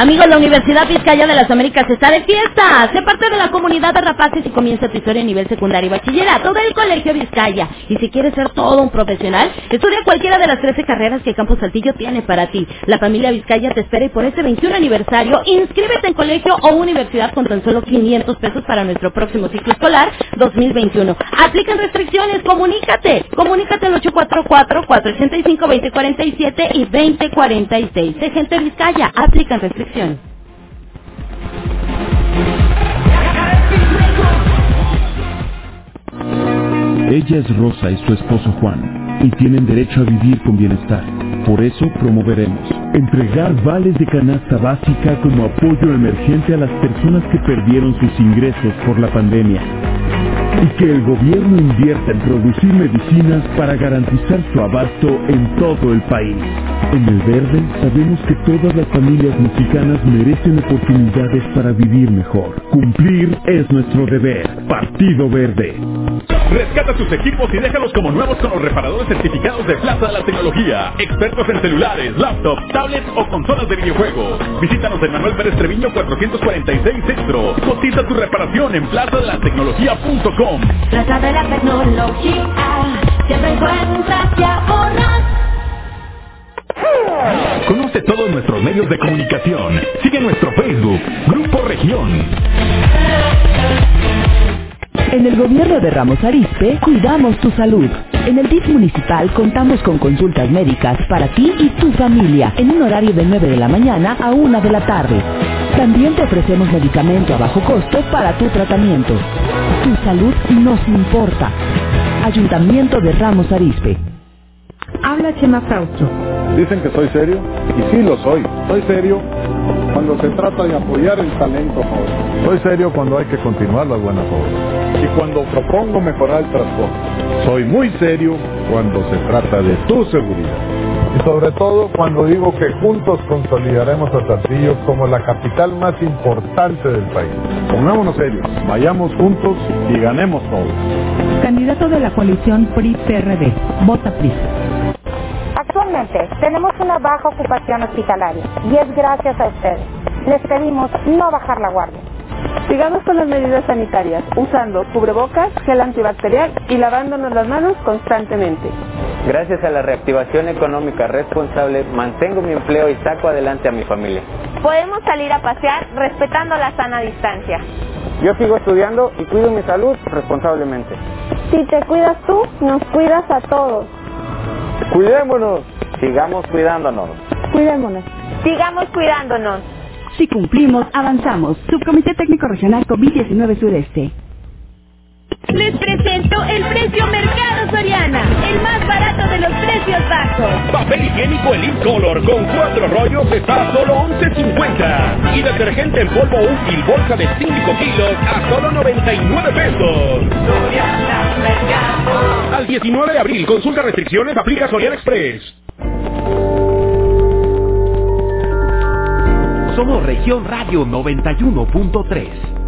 Amigos, la Universidad Vizcaya de las Américas está de fiesta. Sé parte de la comunidad de rapaces y comienza tu historia a nivel secundario y bachillerato del Colegio Vizcaya. Y si quieres ser todo un profesional, estudia cualquiera de las 13 carreras que Campus Saltillo tiene para ti. La familia Vizcaya te espera y por este 21 aniversario, inscríbete en colegio o universidad con tan solo 500 pesos para nuestro próximo ciclo escolar 2021. Aplican restricciones, comunícate. Comunícate al 844-485-2047 y 2046. Sé gente Vizcaya, aplican restricciones. Ella es Rosa y su esposo Juan, y tienen derecho a vivir con bienestar. Por eso promoveremos entregar vales de canasta básica como apoyo emergente a las personas que perdieron sus ingresos por la pandemia. Y que el gobierno invierta en producir medicinas para garantizar su abasto en todo el país. En el verde sabemos que todas las familias mexicanas merecen oportunidades para vivir mejor. Cumplir es nuestro deber. Partido Verde. Rescata tus equipos y déjalos como nuevos con los reparadores certificados de Plaza de la Tecnología. Expertos en celulares, laptops, tablets o consolas de videojuegos. Visítanos en Manuel Pérez Treviño 446 Centro. Cotiza tu reparación en. Plaza tecnología, siempre encuentras y ahorras. Conoce todos nuestros medios de comunicación. Sigue nuestro Facebook, Grupo Región. En el gobierno de Ramos Arizpe cuidamos tu salud. En el DIF municipal contamos con consultas médicas para ti y tu familia en un horario de 9 de la mañana a 1 de la tarde. También te ofrecemos medicamento a bajo costo para tu tratamiento. Tu salud nos importa. Ayuntamiento de Ramos Arizpe. Habla Chema Frausto. Dicen que soy serio y sí lo soy. Soy serio cuando se trata de apoyar el talento joven. Soy serio cuando hay que continuar las buenas obras. Y cuando propongo mejorar el transporte. Soy muy serio cuando se trata de tu seguridad. Y sobre todo cuando digo que juntos consolidaremos a Saltillo como la capital más importante del país. Pongámonos serios, vayamos juntos y ganemos todos. Candidato de la coalición PRI-PRD. Vota PRI. Actualmente tenemos una baja ocupación hospitalaria y es gracias a ustedes. Les pedimos no bajar la guardia. Sigamos con las medidas sanitarias, usando cubrebocas, gel antibacterial y lavándonos las manos constantemente. Gracias a la reactivación económica responsable, mantengo mi empleo y saco adelante a mi familia. Podemos salir a pasear respetando la sana distancia. Yo sigo estudiando y cuido mi salud responsablemente. Si te cuidas tú, nos cuidas a todos. Cuidémonos, sigamos cuidándonos. Cuidémonos. Sigamos cuidándonos. Si cumplimos, avanzamos. Subcomité Técnico Regional COVID-19 Sureste. Les presento el precio Mercado Soriana, el más barato de los precios bajos. Papel higiénico el Color con cuatro rollos está a solo 11.50. Y detergente en polvo útil bolsa de 5 kilos a solo 99 pesos. Al 19 de abril, consulta restricciones, aplica Soriana Express. Somos Región Radio 91.3.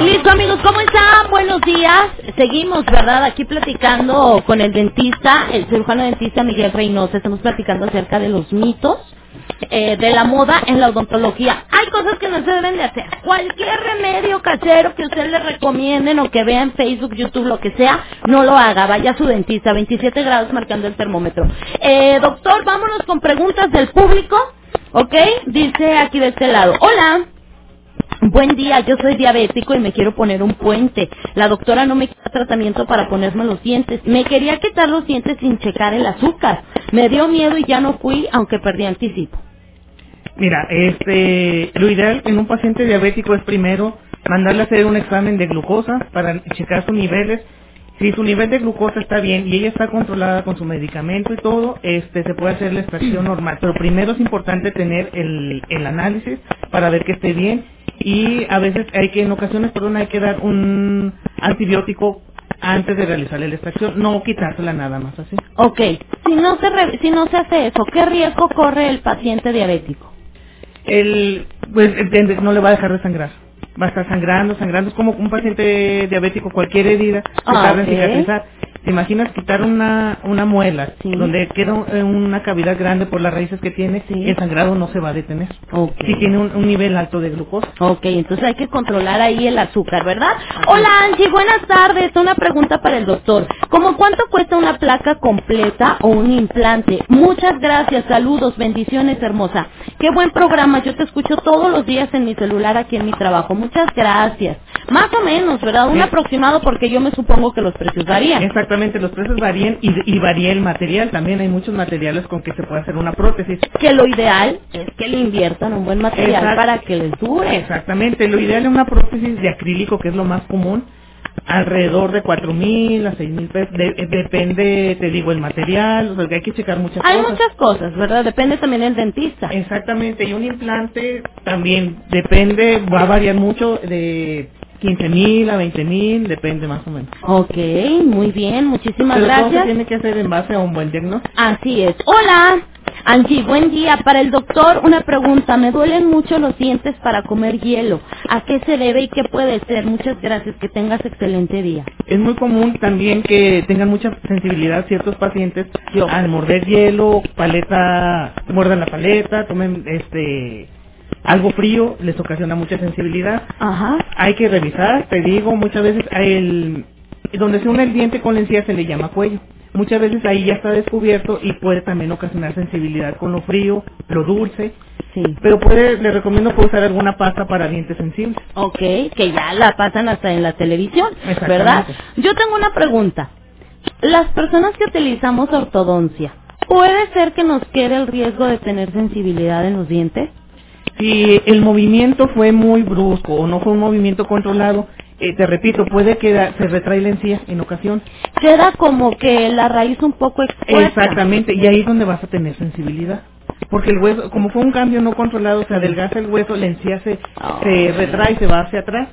Listo amigos, ¿cómo están? Buenos días. Seguimos, ¿verdad? Aquí platicando con el dentista, el cirujano dentista Miguel Reynosa. Estamos platicando acerca de los mitos eh, de la moda en la odontología. Hay cosas que no se deben de hacer. Cualquier remedio casero que usted le recomienden o que vea en Facebook, YouTube, lo que sea, no lo haga. Vaya a su dentista, 27 grados marcando el termómetro. Eh, doctor, vámonos con preguntas del público. ¿Ok? Dice aquí de este lado. Hola. Buen día, yo soy diabético y me quiero poner un puente. La doctora no me quita tratamiento para ponerme los dientes. Me quería quitar los dientes sin checar el azúcar. Me dio miedo y ya no fui, aunque perdí anticipo. Mira, este, lo ideal en un paciente diabético es primero mandarle a hacer un examen de glucosa para checar sus niveles. Si su nivel de glucosa está bien y ella está controlada con su medicamento y todo, este, se puede hacer la extracción normal. Pero primero es importante tener el, el análisis para ver que esté bien y a veces hay que, en ocasiones, perdón, hay que dar un antibiótico antes de realizar la extracción, no quitársela nada más así. Ok, si no se, re- si no se hace eso, ¿qué riesgo corre el paciente diabético? el pues entiende, no le va a dejar de sangrar va a estar sangrando sangrando es como un paciente diabético cualquier herida que Ah, tarda en cicatrizar te imaginas quitar una una muela donde queda eh, una cavidad grande por las raíces que tiene el sangrado no se va a detener si tiene un, un nivel alto de glucosa Ok, entonces hay que controlar ahí el azúcar, ¿verdad? Hola Angie, buenas tardes. Una pregunta para el doctor. ¿Cómo cuánto cuesta una placa completa o un implante? Muchas gracias, saludos, bendiciones, hermosa. Qué buen programa, yo te escucho todos los días en mi celular aquí en mi trabajo. Muchas gracias. Más o menos, ¿verdad? Un Sí. aproximado porque yo me supongo que los precios varían. Exactamente los precios varían y, y varía el material también hay muchos materiales con que se puede hacer una prótesis Que lo ideal es que le inviertan un buen material Exacto. para que les dure. Exactamente, lo ideal es una prótesis de acrílico, que es lo más común, alrededor de cuatro mil a seis mil pesos, de- eh, depende, te digo, el material, o sea, que hay que checar muchas Hay cosas. muchas cosas, ¿verdad? Depende también del dentista. Exactamente, y un implante también depende, va a variar mucho de 15 mil a 20 mil, depende más o menos. Ok, muy bien, muchísimas Pero todo se gracias. tiene que hacer en base a un buen diagnóstico. Así es. Hola, Angie, buen día. Para el doctor, una pregunta. Me duelen mucho los dientes para comer hielo. ¿A qué se debe y qué puede ser? Muchas gracias. Que tengas excelente día. Es muy común también que tengan mucha sensibilidad ciertos pacientes al morder hielo, paleta, muerdan la paleta, tomen este algo frío, les ocasiona mucha sensibilidad. Ajá. Hay que revisar, te digo, muchas veces el donde se une el diente con la encía se le llama cuello. Muchas veces ahí ya está descubierto y puede también ocasionar sensibilidad con lo frío, lo dulce. Sí. Pero puede, le recomiendo que usar alguna pasta para dientes sensibles. Ok, que ya la pasan hasta en la televisión. ¿verdad? Yo tengo una pregunta. Las personas que utilizamos ortodoncia, ¿puede ser que nos quede el riesgo de tener sensibilidad en los dientes? Si el movimiento fue muy brusco o no fue un movimiento controlado, eh, te repito, puede que se retrae la encía en ocasión. Queda como que la raíz un poco expuesta. Exactamente, y ahí es donde vas a tener sensibilidad. Porque el hueso, como fue un cambio no controlado, se adelgaza el hueso, la encía se, se retrae, se va hacia atrás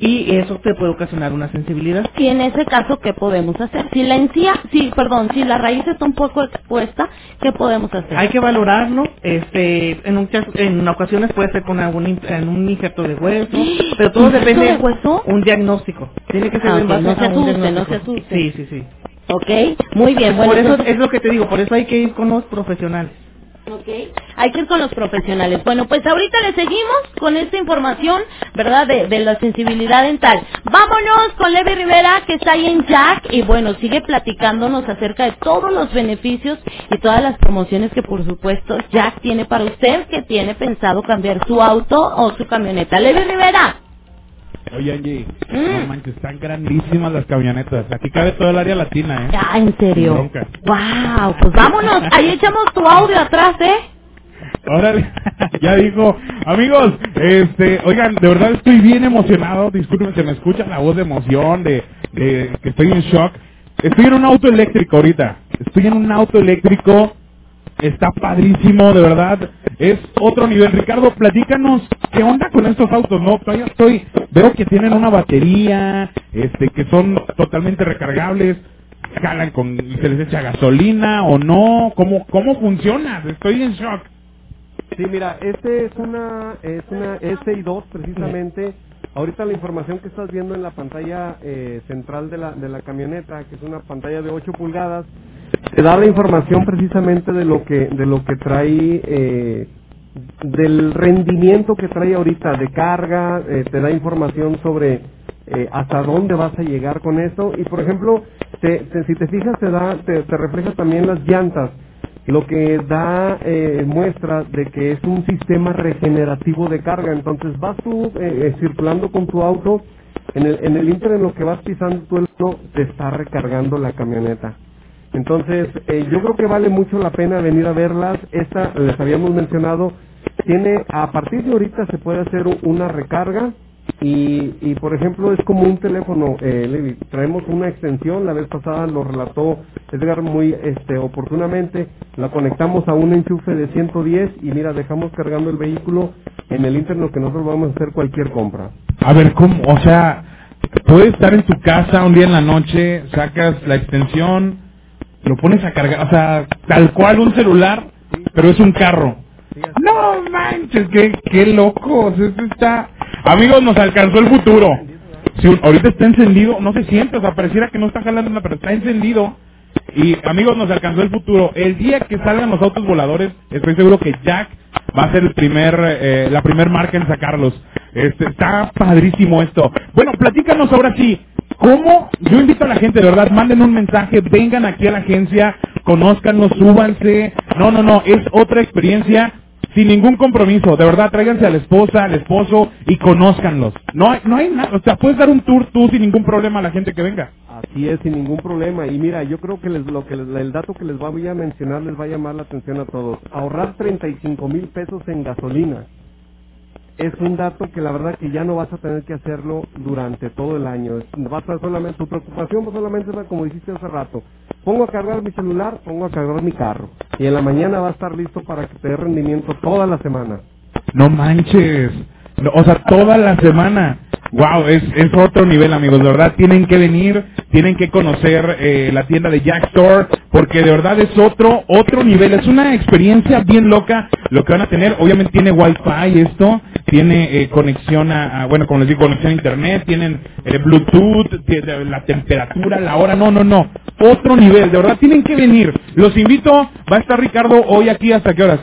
y eso te puede ocasionar una sensibilidad. Y en ese caso, ¿qué podemos hacer? Si la encía, sí, perdón, si la raíz está un poco expuesta, ¿qué podemos hacer? Hay que valorarlo, este, en, muchas, en ocasiones puede ser con algún en un injerto de hueso, pero todo ¿Injerto depende de hueso? un diagnóstico. Tiene que ser Ah, en base no se a un asuste, no se asuste. Sí, sí, sí. Ok, muy bien, bueno. por eso entonces- es lo que te digo, por eso hay que ir con los profesionales. Ok, hay que ir con los profesionales. Bueno, pues ahorita le seguimos con esta información, ¿verdad? De, de la sensibilidad dental. Vámonos con Levi Rivera, que está ahí en Jack, y bueno, sigue platicándonos acerca de todos los beneficios y todas las promociones que, por supuesto, Jack tiene para usted, que tiene pensado cambiar su auto o su camioneta. Levi Rivera. Oye, Angie, Mm. no manches, están grandísimas las camionetas. Aquí cabe todo el área latina, ¿eh? Ya, en serio. Bronca. Wow, pues vámonos. Ahí echamos tu audio atrás, ¿eh? Órale, ya dijo, amigos, este, oigan, de verdad estoy bien emocionado, disculpen, se me escucha la voz de emoción, de, de que estoy en shock. Estoy en un auto eléctrico ahorita, estoy en un auto eléctrico, está padrísimo, de verdad, es otro nivel. Ricardo, platícanos, ¿qué onda con estos autos? No, todavía estoy, veo que tienen una batería, este, que son totalmente recargables, jalan con, se les echa gasolina o no, ¿cómo, cómo funciona? Estoy en shock. Sí, mira, este es una es una SI2 precisamente. Ahorita la información que estás viendo en la pantalla eh, central de la, de la camioneta, que es una pantalla de 8 pulgadas, da la información precisamente de lo que de lo que trae eh, del rendimiento que trae ahorita de carga, eh, te da información sobre eh, hasta dónde vas a llegar con eso y por ejemplo, te- te- si te fijas te da te, te refleja también las llantas lo que da eh, muestra de que es un sistema regenerativo de carga. Entonces vas tú eh, eh, circulando con tu auto, en el, en el inter en lo que vas pisando tu auto, te está recargando la camioneta. Entonces, eh, yo creo que vale mucho la pena venir a verlas. Esta, les habíamos mencionado, tiene, a partir de ahorita se puede hacer una recarga y, y por ejemplo, es como un teléfono, eh, Levi. Traemos una extensión, la vez pasada lo relató Edgar muy este, oportunamente. La conectamos a un enchufe de 110 y mira, dejamos cargando el vehículo en el interno que nosotros vamos a hacer cualquier compra. A ver, ¿cómo? O sea, puedes estar en tu casa un día en la noche, sacas la extensión, lo pones a cargar, o sea, tal cual un celular, pero es un carro. No manches, qué, qué loco, esto está... Amigos, nos alcanzó el futuro. Si ahorita está encendido, no se siente, o sea, pareciera que no está jalando nada, pero está encendido. Y amigos, nos alcanzó el futuro. El día que salgan los autos voladores, estoy seguro que Jack va a ser el primer, eh, la primer marca en sacarlos. Este, está padrísimo esto. Bueno, platícanos ahora sí. ¿Cómo? Yo invito a la gente, de verdad, manden un mensaje, vengan aquí a la agencia, conózcanos, súbanse. No, no, no, es otra experiencia sin ningún compromiso. De verdad, tráiganse a la esposa, al esposo y conózcanlos. No hay, no hay nada, o sea, puedes dar un tour tú sin ningún problema a la gente que venga. Así es, sin ningún problema. Y mira, yo creo que les, lo que el dato que les voy a mencionar les va a llamar la atención a todos. Ahorrar 35 mil pesos en gasolina es un dato que la verdad que ya no vas a tener que hacerlo durante todo el año. Es- Vas a solamente, tu preocupación solamente va como dijiste hace rato. Pongo a cargar mi celular, pongo a cargar mi carro. Y en la mañana va a estar listo para que te dé rendimiento toda la semana. No manches. No, o sea, toda la semana. Wow, es, es otro nivel, amigos. De verdad, tienen que venir, tienen que conocer eh, la tienda de Jack Store, porque de verdad es otro, otro nivel. Es una experiencia bien loca lo que van a tener. Obviamente tiene Wi-Fi esto, tiene eh, conexión a, bueno, como les conexión a Internet, tienen eh, Bluetooth, tiene la temperatura, la hora. No, no, no. Otro nivel. De verdad, tienen que venir. Los invito. Va a estar Ricardo hoy aquí hasta qué horas.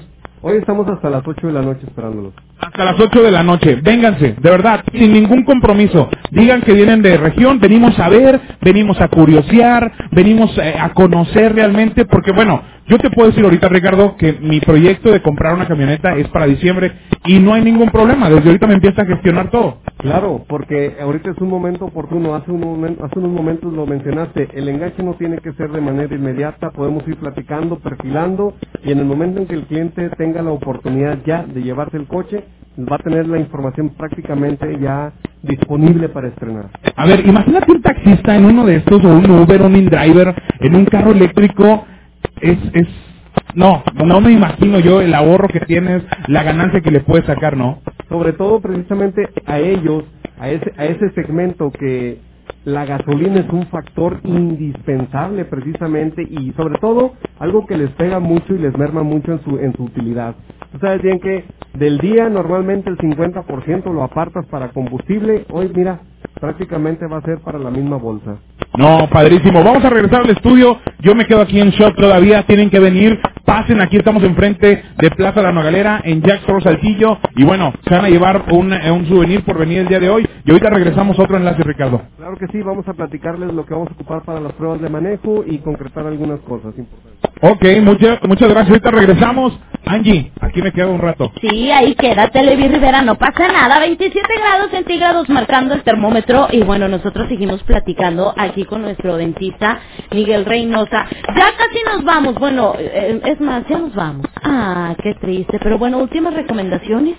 Hoy estamos hasta las 8 de la noche esperándolos. Hasta las 8 de la noche. Vénganse, de verdad, sin ningún compromiso. Digan que vienen de región, venimos a ver, venimos a curiosear, venimos eh, a conocer realmente, porque bueno, yo te puedo decir ahorita, Ricardo, que mi proyecto de comprar una camioneta es para diciembre y no hay ningún problema. Desde ahorita me empieza a gestionar todo. Claro, porque ahorita es un momento oportuno. Hace, un momen- hace unos momentos lo mencionaste. El enganche no tiene que ser de manera inmediata. Podemos ir platicando, perfilando y en el momento en que el cliente tenga la oportunidad ya de llevarse el coche, va a tener la información prácticamente ya disponible para estrenar. A ver, imagínate un taxista en uno de estos, o un Uber, un InDriver, en un carro eléctrico, es, es, no, no me imagino yo el ahorro que tienes, la ganancia que le puedes sacar, ¿no? Sobre todo precisamente a ellos, a ese, a ese segmento que la gasolina es un factor indispensable precisamente y sobre todo algo que les pega mucho y les merma mucho en su, en su utilidad. Tú sabes bien que del día normalmente el 50% lo apartas para combustible, hoy mira, prácticamente va a ser para la misma bolsa. No, padrísimo. Vamos a regresar al estudio. Yo me quedo aquí en shock todavía. Tienen que venir. Pasen aquí. Estamos enfrente de Plaza La Nogalera en Jack Store Saltillo. Y bueno, se van a llevar un, eh, un souvenir por venir el día de hoy. Y ahorita regresamos a otro enlace, Ricardo. Claro que sí, vamos a platicarles lo que vamos a ocupar para las pruebas de manejo y concretar algunas cosas importantes. Ok, muchas, muchas gracias. Ahorita regresamos. Angie, aquí me quedo un rato. Sí, ahí quédate, Levi Rivera, no pasa nada. 27 grados centígrados marcando el termómetro. Y bueno, nosotros seguimos platicando aquí con nuestro dentista, Miguel Reynosa. Ya casi nos vamos. Bueno, eh, es más, ya nos vamos. Ah, qué triste. Pero bueno, últimas recomendaciones.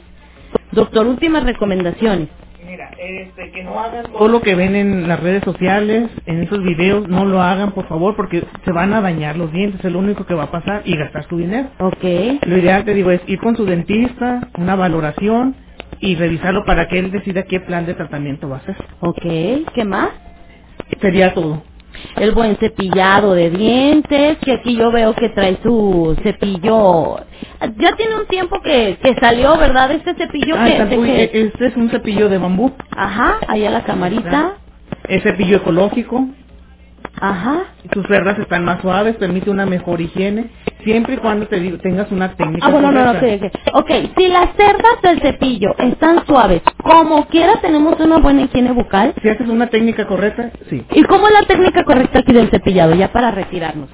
Doctor, últimas recomendaciones. Este, que no hagan todo lo que ven en las redes sociales, en esos videos, no lo hagan, por favor, porque se van a dañar los dientes, es lo único que va a pasar, y gastar tu dinero. Ok. Lo ideal, te digo, es ir con su dentista, una valoración, y revisarlo para que él decida qué plan de tratamiento va a hacer. Ok, ¿qué más? Sería todo. El buen cepillado de dientes, que aquí yo veo que trae su cepillo. Ya tiene un tiempo que, que salió, ¿verdad? Este cepillo Ah, que... que- este es un cepillo de bambú. Ajá, ahí a la camarita. Es cepillo ecológico. Ajá. Sus cerdas están más suaves, permite una mejor higiene, siempre y cuando te digo, tengas una técnica. Ah, bueno, no, no, ok, ok. Ok, si las cerdas del cepillo están suaves, como quiera tenemos una buena higiene bucal. Si haces una técnica correcta, sí. ¿Y cómo es la técnica correcta aquí del cepillado? Ya para retirarnos.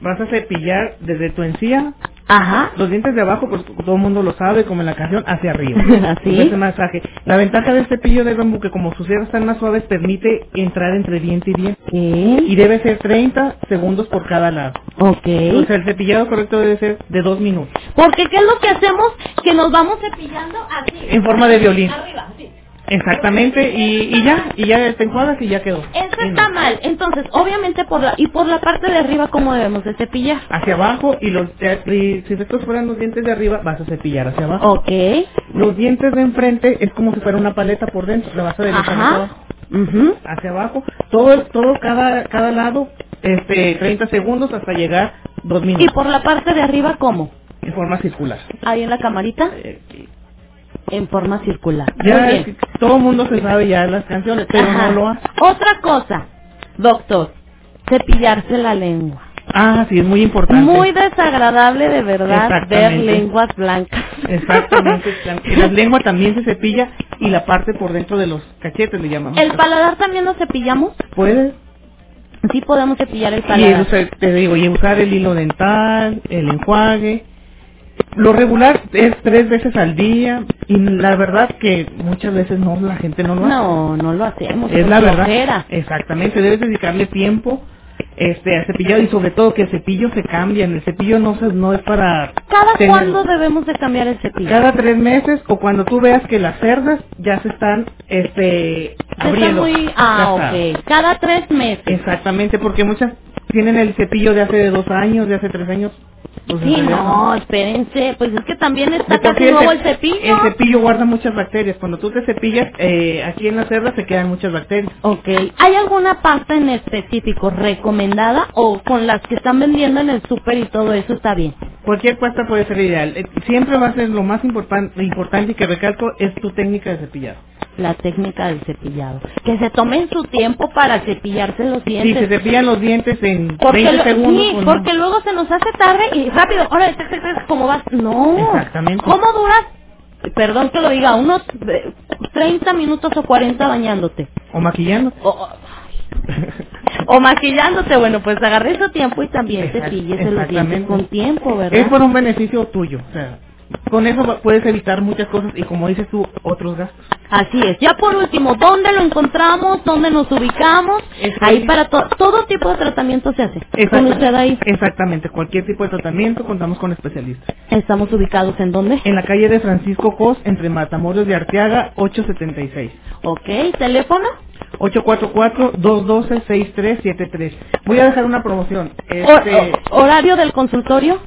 vas a cepillar desde tu encía. Ajá. Los dientes de abajo, pues todo el mundo lo sabe, como en la canción, hacia arriba. Así. Ese masaje. La ventaja del cepillo de bambú, que como sus cerdas están más suaves, permite entrar entre diente y diente. Y debe ser 30 segundos por cada lado. Ok. O sea, el cepillado correcto debe ser de dos minutos. Porque ¿qué es lo que hacemos? Que nos vamos cepillando así. En forma de violín. Arriba, sí. Exactamente, y, y ya, y ya te enjuagas y ya quedó. Eso está mal. Entonces, obviamente por la y por la parte de arriba cómo debemos de cepillar. Hacia abajo y los y si estos fueran los dientes de arriba, vas a cepillar hacia abajo. Ok. Los dientes de enfrente es como si fuera una paleta por dentro, la vas a Ajá. hacia abajo. Hacia abajo, todo todo cada cada lado este 30 segundos hasta llegar dos minutos. Y por la parte de arriba cómo? En forma circular. Ahí en la camarita. En forma circular. Ya bien. es que todo el mundo se sabe ya las canciones, pero Ajá. no lo hace. Otra cosa, doctor, cepillarse la lengua. Ah, sí, es muy importante. Muy desagradable de verdad ver lenguas blancas. Exactamente. Y la lengua también se cepilla y la parte por dentro de los cachetes le llamamos. ¿El paladar también lo cepillamos? Puede. Sí podemos cepillar el Y paladar. usar, te digo, y usar el hilo dental, el enjuague. Lo regular es tres veces al día y la verdad que muchas veces no, la gente no lo hace. No, no lo hacemos. Es la verdad. flojera. Exactamente, debes dedicarle tiempo este a cepillado y sobre todo que el cepillo se cambia. El cepillo no se, no es para ¿Cada tener- cuándo debemos de cambiar el cepillo? cada tres meses o cuando tú veas que las cerdas ya se están este abriendo. muy... Ah, ok. Cada tres meses. Exactamente, porque muchas tienen el cepillo de hace dos años, de hace tres años. Pues, Sí, no, espérense. Pues es que también está casi nuevo el cep- cepillo. El cepillo guarda muchas bacterias. Cuando tú te cepillas, eh, aquí en la cerda se quedan muchas bacterias. Ok. ¿Hay alguna pasta en específico recomendada o con las que están vendiendo en el súper y todo eso está bien? Cualquier pasta puede ser ideal. Eh, Siempre va a ser lo más importan- importante y que recalco es tu técnica de cepillado. La técnica del cepillado. Que se tomen su tiempo para cepillarse los dientes. se cepillan los dientes en Porque, 20 lo- segundos, sí, no. porque luego se nos hace tarde y rápido, ahora, ¿cómo vas? No. Exactamente. ¿Cómo duras? Perdón que lo diga, unos eh, 30 minutos o 40 bañándote. o maquillando. O maquillándote, bueno, pues agarré su tiempo y también Exact- cepíllese los dientes con tiempo, ¿verdad? Es por un beneficio tuyo. O sea, con eso puedes evitar muchas cosas y como dices tú, otros gastos. Así es. Ya por último, ¿dónde lo encontramos? ¿Dónde nos ubicamos? Ahí para to- todo tipo de tratamiento se hace. Con usted ahí. Exactamente, cualquier tipo de tratamiento contamos con especialistas. Estamos ubicados en dónde? En la calle de Francisco Cos, entre Matamoros de Arteaga, 876. Ok, ¿teléfono? 844-212-6373. Voy a dejar una promoción. Este, ¿Horario del consultorio?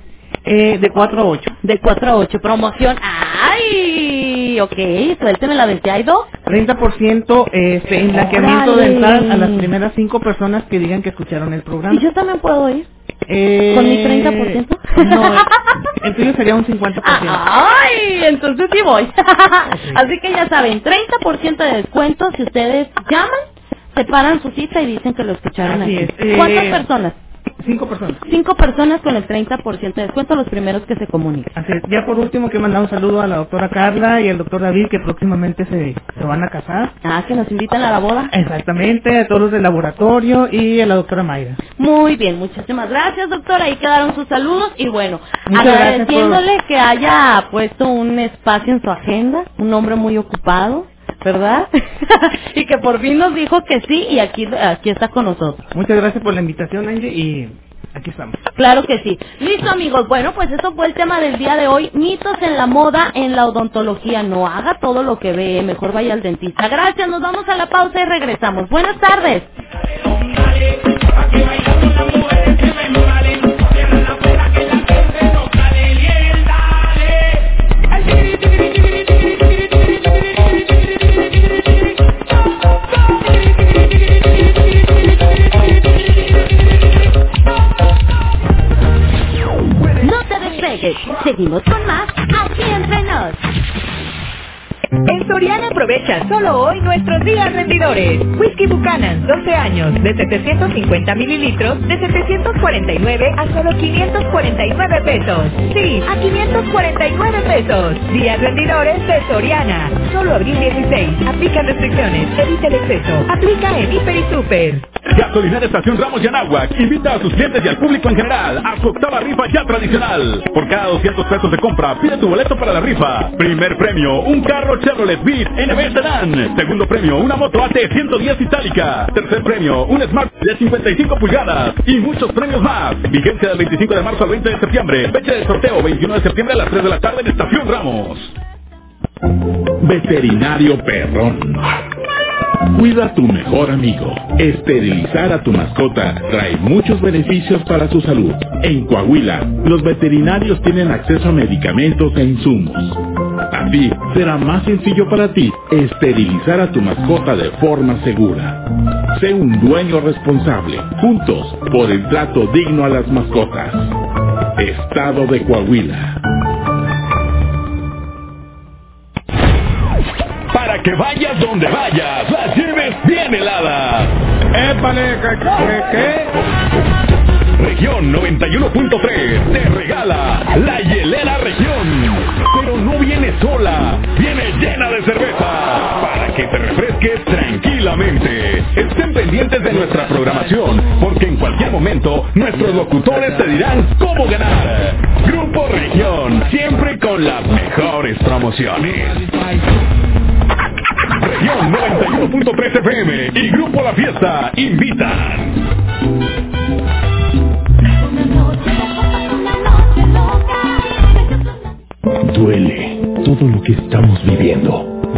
Eh, de 4 a 8. De 4 a 8. Promoción. ¡Ay! Ok, suélteme la de hay dos. 30% este, en blanqueamiento Órale. dental a las primeras 5 personas que digan que escucharon el programa. ¿Y yo también puedo ir? Eh, ¿Con mi 30%? No, el, tuyo sería un 50%. ¡Ay! Entonces sí voy. Así que ya saben, 30% de descuento si ustedes llaman, separan su cita y dicen que lo escucharon Así aquí. es, eh, ¿Cuántas personas? Cinco personas. Cinco personas con el 30% de descuento, los primeros que se comuniquen. Así es. Ya por último que mandar un saludo a la doctora Carla y al doctor David que próximamente se, se van a casar. Ah, que nos invitan a la boda. Exactamente, a todos los del laboratorio y a la doctora Mayra. Muy bien, muchísimas gracias, doctora. Ahí quedaron sus saludos y bueno, Muchas agradeciéndole que haya puesto un espacio en su agenda, un hombre muy ocupado, ¿verdad? y que por fin nos dijo que sí y aquí aquí está con nosotros. Muchas gracias por la invitación, Angie, y aquí estamos. Claro que sí. Listo, amigos. Bueno, pues eso fue el tema del día de hoy. Mitos en la moda, en la odontología. No haga todo lo que ve. Mejor vaya al dentista. Gracias. Nos vamos a la pausa y regresamos. Buenas tardes. Seguimos con más aquí entre nos. En Soriana aprovecha solo hoy nuestros días rendidores. Whisky Buchanan, 12 años, de 750 mililitros, de 749 a solo 549 pesos. Sí, a 549 pesos. Días rendidores de Soriana. Solo abril 16. Aplican restricciones. Evita el exceso. Aplica en Hiper y Super. Gasolinera Estación Ramos Yanahuac invita a sus clientes y al público en general a su octava rifa ya tradicional. Por cada 200 pesos de compra, pide tu boleto para la rifa. Primer premio, un carro Chevrolet Beat NB Sedan. Segundo premio, una moto AT 110 itálica. Tercer premio, un Smart de 55 pulgadas. Y muchos premios más. Vigencia del 25 de marzo al 20 de septiembre. Fecha de sorteo 21 de septiembre a las 3 de la tarde en Estación Ramos. Veterinario Perrón. Cuida a tu mejor amigo. Esterilizar a tu mascota trae muchos beneficios para su salud. En Coahuila, los veterinarios tienen acceso a medicamentos e insumos. Así, será más sencillo para ti esterilizar a tu mascota de forma segura. Sé un dueño responsable, juntos, por el trato digno a las mascotas. Estado de Coahuila. Que vayas donde vayas, las lleves bien heladas. ¡Épale! Qué? Región 91.3 te regala la hielera región. Pero no viene sola, viene llena de cerveza para que te refresques tranquilamente. Estén pendientes de nuestra programación porque en cualquier momento nuestros locutores te dirán cómo ganar. Grupo Región, siempre con las mejores promociones. Región 91.3 FM y Grupo La Fiesta invitan. Duele todo lo que estamos viviendo.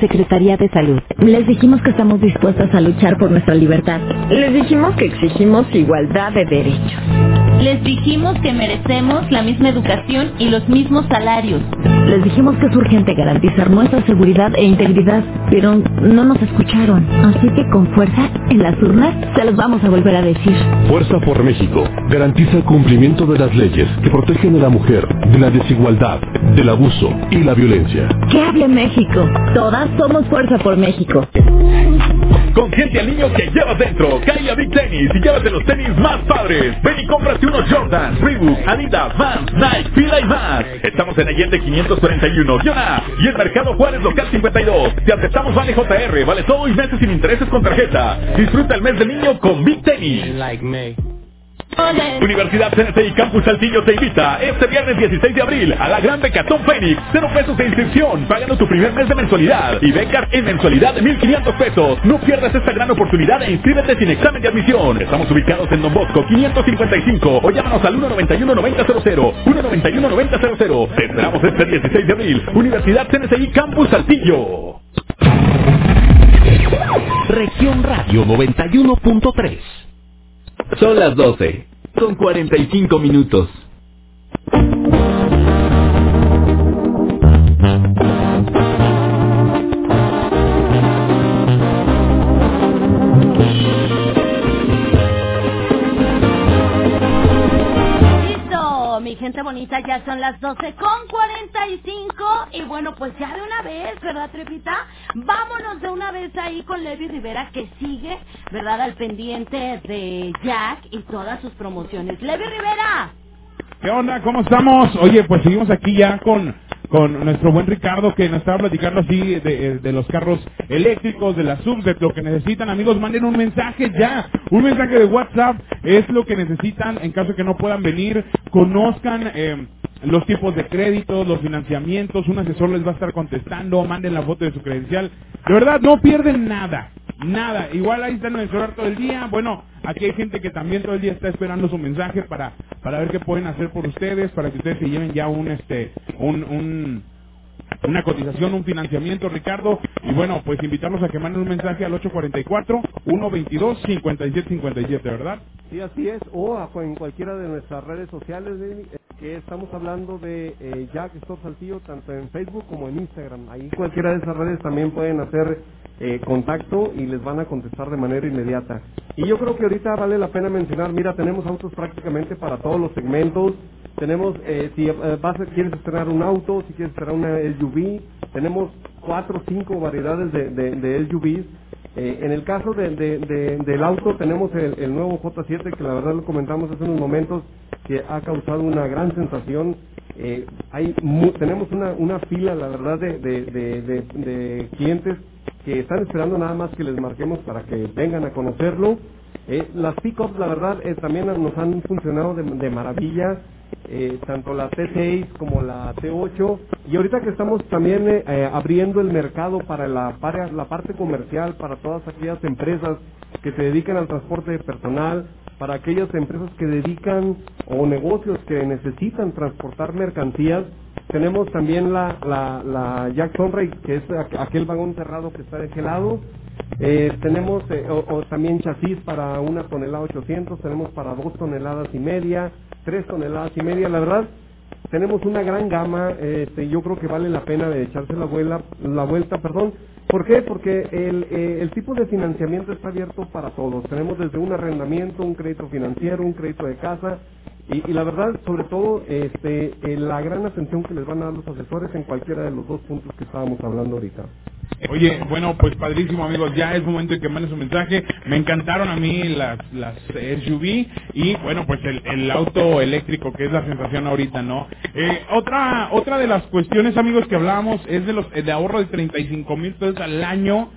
Secretaría de Salud. Les dijimos que estamos dispuestas a luchar por nuestra libertad. Les dijimos que exigimos igualdad de derechos. Les dijimos que merecemos la misma educación y los mismos salarios. Les dijimos que es urgente garantizar nuestra seguridad e integridad, pero no nos escucharon. Así que con fuerza, en las urnas, se los vamos a volver a decir. Fuerza por México garantiza el cumplimiento de las leyes que protegen a la mujer de la desigualdad, del abuso y la violencia. ¡Que hable México! Todas somos Fuerza por México. Consiente al niño que llevas dentro. Cae a Big Tennis y llévate los tenis más padres. Ven y cómprate Jordan, Reebok, Adidas, Vans, Nike, Fila y más. Estamos en Allende 541, Yona. Y el Mercado Juárez Local 52. Te aceptamos Vale JR, vale todo y meses sin intereses con tarjeta. Disfruta el mes del niño con Big Tennis. Universidad CNCI Campus Saltillo te invita este viernes 16 de abril a la gran Becatón Fénix. Cero pesos de inscripción, pagando tu primer mes de mensualidad y becas en mensualidad de 1,500 pesos. No pierdas esta gran oportunidad e inscríbete sin examen de admisión. Estamos ubicados en Don Bosco 555 o llámanos al 191-9000. 191-9000. Te esperamos este 16 de abril. Universidad CNCI Campus Saltillo. Región Radio 91.3 Son las 12, con 45 minutos. Gente bonita, ya son las 12 con 45 y bueno, pues ya de una vez, ¿verdad, Trepita? Vámonos de una vez ahí con Levi Rivera que sigue, ¿verdad? Al pendiente de Jack y todas sus promociones. Levi Rivera. ¿Qué onda? ¿Cómo estamos? Oye, pues seguimos aquí ya con, con nuestro buen Ricardo que nos estaba platicando así de, los carros eléctricos, de las subs, de lo que necesitan. Amigos, manden un mensaje ya. Un mensaje de WhatsApp es lo que necesitan en caso de que no puedan venir. Conozcan eh, los tipos de créditos, los financiamientos. Un asesor les va a estar contestando. Manden la foto de su credencial. De verdad, no pierden nada. Nada. Igual ahí está en el celular todo el día. Bueno, aquí hay gente que también todo el día está esperando su mensaje para, para ver qué pueden hacer por ustedes, para que ustedes se lleven ya un, este, un, un, una cotización, un financiamiento, Ricardo. Y bueno, pues invitarlos a que manden un mensaje al 844-122-5757, ¿verdad? Sí, así es. O a- en cualquiera de nuestras redes sociales, eh, que estamos hablando de eh, Jack Stop Saltillo, tanto en Facebook como en Instagram. Ahí cualquiera de esas redes también pueden hacer eh, contacto y les van a contestar de manera inmediata. Y yo creo que ahorita vale la pena mencionar, mira, tenemos autos prácticamente para todos los segmentos. Tenemos, eh, si eh, vas quieres estrenar un auto, si quieres estrenar una SUV, tenemos cuatro o cinco variedades de, de, de. Eh, en el caso de- de- de- del auto tenemos el, nuevo J7 que la verdad lo comentamos hace unos momentos que ha causado una gran sensación. Eh, hay mu- tenemos una, fila la verdad de clientes que están esperando nada más que les marquemos para que vengan a conocerlo. Eh, las pickups la verdad eh, también nos han funcionado de, de maravilla. Eh, tanto la T6 como la T8 y ahorita que estamos también eh, eh, abriendo el mercado para la, para la parte comercial, para todas aquellas empresas que se dedican al transporte de personal, para aquellas empresas que dedican o negocios que necesitan transportar mercancías, tenemos también la, la, la Jack Sunray, que es aqu- aquel vagón cerrado que está de aquel lado. Eh, tenemos eh, o, también chasis para una tonelada 800, tenemos para dos toneladas y media, tres toneladas y media. La verdad, tenemos una gran gama. Este, yo creo que vale la pena de echarse la vuelta, la vuelta, perdón. ¿Por qué? Porque el, eh, el tipo de financiamiento está abierto para todos. Tenemos desde un arrendamiento, un crédito financiero, un crédito de casa. Y, y la verdad, sobre todo, este, eh, la gran atención que les van a dar los asesores en cualquiera de los dos puntos que estábamos hablando ahorita. Oye, bueno, pues padrísimo amigos, ya es momento de que manden su mensaje. Me encantaron a mí las, las SUV y bueno, pues el, el auto eléctrico que es la sensación ahorita, ¿no? Eh, otra otra de las cuestiones amigos que hablábamos es de los de ahorro de 35 mil pesos al año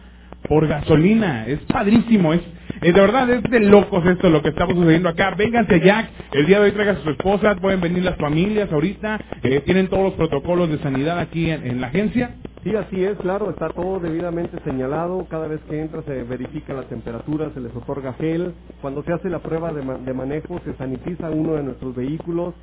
por gasolina. Es padrísimo, es eh, de verdad es de locos esto lo que estamos sucediendo acá. Vénganse Jack, el día de hoy traiga a su esposa, pueden venir las familias ahorita, eh, tienen todos los protocolos de sanidad aquí en- la agencia. Sí, así es, claro, está todo debidamente señalado. Cada vez que entra se verifica la temperatura, se les otorga gel. Cuando se hace la prueba de, de manejo, se sanitiza uno de nuestros vehículos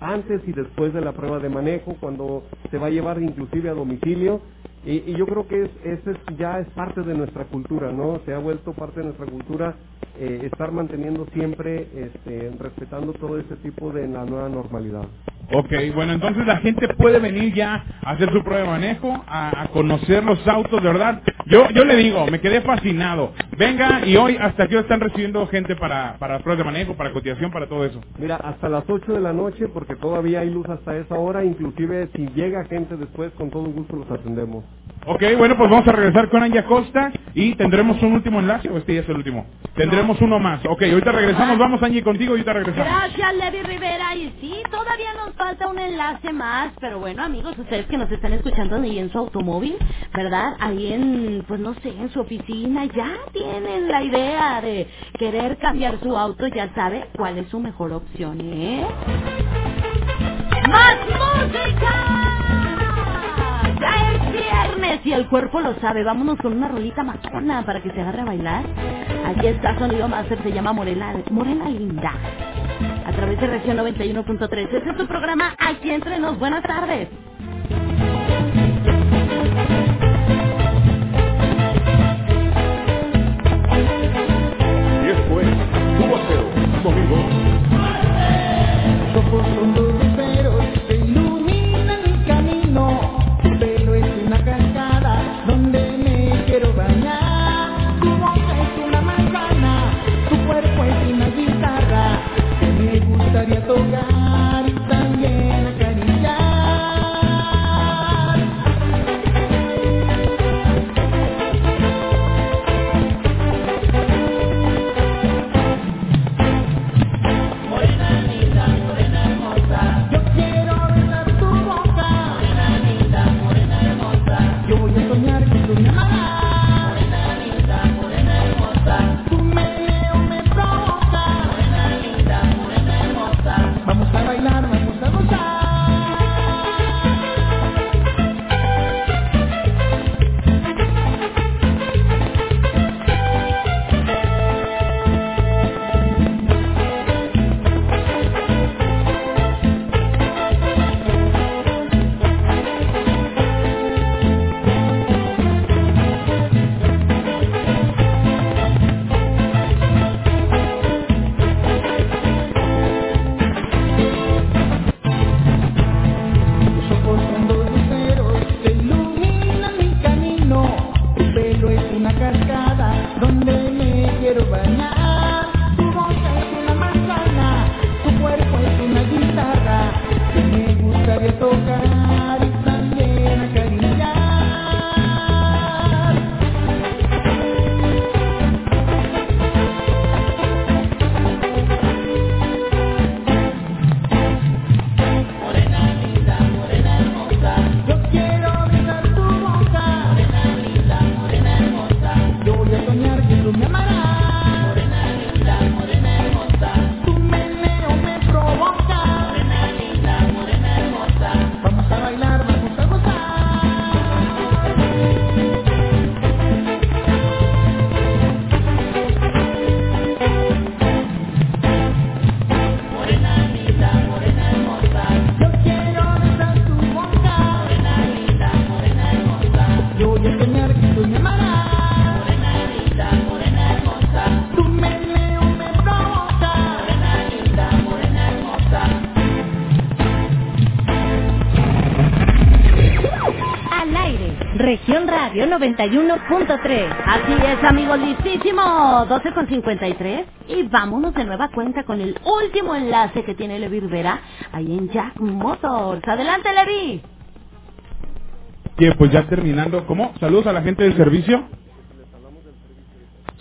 antes y después de la prueba de manejo, cuando se va a llevar inclusive a domicilio. Y, y yo creo que es, ese es- ya es parte de nuestra cultura, ¿no? Se ha vuelto parte de nuestra cultura eh, estar manteniendo siempre, este, respetando todo ese tipo de la nueva normalidad. Ok, bueno, entonces la gente puede venir ya a hacer su prueba de manejo, a, a conocer los autos, de verdad. Yo yo le digo, me quedé fascinado. Venga, y hoy, ¿hasta hora están recibiendo gente para, para pruebas de manejo, para cotización, para todo eso? Mira, hasta las 8 de la noche, porque todavía hay luz hasta esa hora, inclusive si llega gente después, con todo gusto los atendemos. Ok, bueno, pues vamos a regresar con Anja Costa y tendremos un último enlace, o este ya es el último. Tendremos uno más. Ok, ahorita regresamos, vamos Angie contigo ahorita regresamos. Gracias, Levi Rivera. Y sí, todavía nos falta un enlace más. Pero bueno, amigos, ustedes que nos están escuchando ahí en su automóvil, ¿verdad? Ahí en, pues no sé, en su oficina, ya tienen la idea de querer cambiar su auto, ya sabe cuál es su mejor opción, ¿eh? ¡Más música! Viernes y el cuerpo lo sabe. Vámonos con una rolita matona para que se agarre a bailar. Aquí está Sonido Master, se llama Morena, Morena Linda. A través de región 91.3. Este es tu programa Aquí Entre Nos. Buenas tardes. Y después, tuvo cero, domingo. 91.3. Así es, amigos, listísimo. 12 con 53. Y vámonos de nueva cuenta con el último enlace que tiene Levi Rivera ahí en Jack Motors. Adelante, Levi. Que pues ya terminando, ¿cómo? Saludos a la gente del servicio.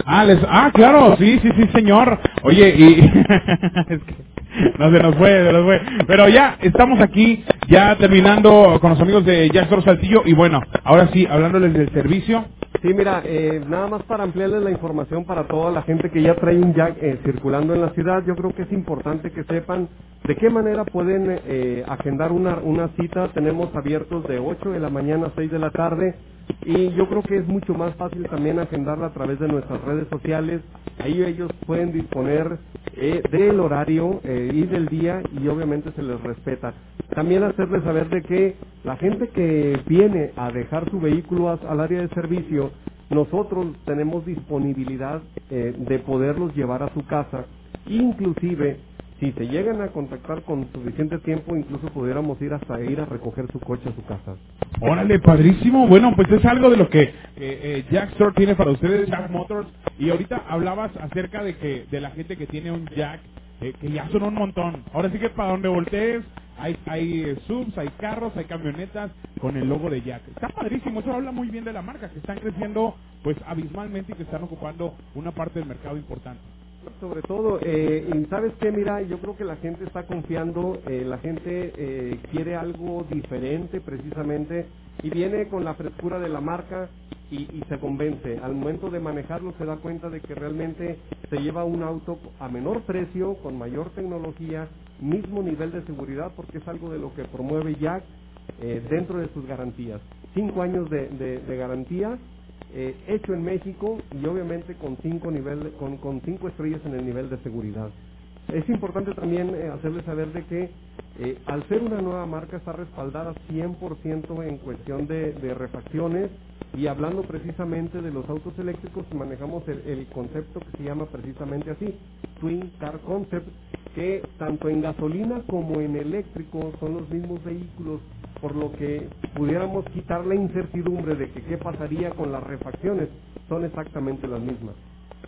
Ah, les, ah, claro, sí, sí, sí, señor. Oye, y no se nos fue, se nos fue. Pero ya estamos aquí, ya terminando con los amigos de Jackson Saltillo y bueno, ahora sí, hablándoles del servicio. Sí, mira, eh, nada más para ampliarles la información para toda la gente que ya trae un jack eh, circulando en la ciudad, yo creo que es importante que sepan de qué manera pueden eh, agendar una, una cita. Tenemos abiertos de 8 de la mañana a 6 de la tarde y yo creo que es mucho más fácil también agendarla a través de nuestras redes sociales. Ahí ellos pueden disponer eh, del horario eh, y del día y obviamente se les respeta. También hacerles saber de que la gente que viene a dejar su vehículo al área de servicio, nosotros tenemos disponibilidad eh, de poderlos llevar a su casa, inclusive si se llegan a contactar con suficiente tiempo, incluso pudiéramos ir hasta ir a recoger su coche a su casa. Órale, padrísimo. Bueno, pues es algo de lo que eh, eh, Jack Store tiene para ustedes, Jack Motors. Y ahorita hablabas acerca de que de la gente que tiene un Jack, eh, que ya son un montón. Ahora sí que para donde voltees, hay, hay eh, subs, hay carros, hay camionetas con el logo de Jack. Está padrísimo, eso habla muy bien de la marca, que están creciendo pues abismalmente y que están ocupando una parte del mercado importante. Sobre todo, eh, y sabes qué, mira, yo creo que la gente está confiando, eh, la gente eh, quiere algo diferente precisamente y viene con la frescura de la marca y, y se convence. Al momento de manejarlo se da cuenta de que realmente se lleva un auto a menor precio, con mayor tecnología, mismo nivel de seguridad, porque es algo de lo que promueve Jack eh, dentro de sus garantías. Cinco años de, de- de garantía eh, hecho en México y obviamente con cinco nivel, con, con cinco estrellas en el nivel de seguridad. Es importante también eh, hacerles saber de que eh, al ser una nueva marca está respaldada 100% en cuestión de, de refacciones y hablando precisamente de los autos eléctricos manejamos el, el concepto que se llama precisamente así, Twin Car Concept, que tanto en gasolina como en eléctrico son los mismos vehículos por lo que pudiéramos quitar la incertidumbre de que qué pasaría con las refacciones, son exactamente las mismas.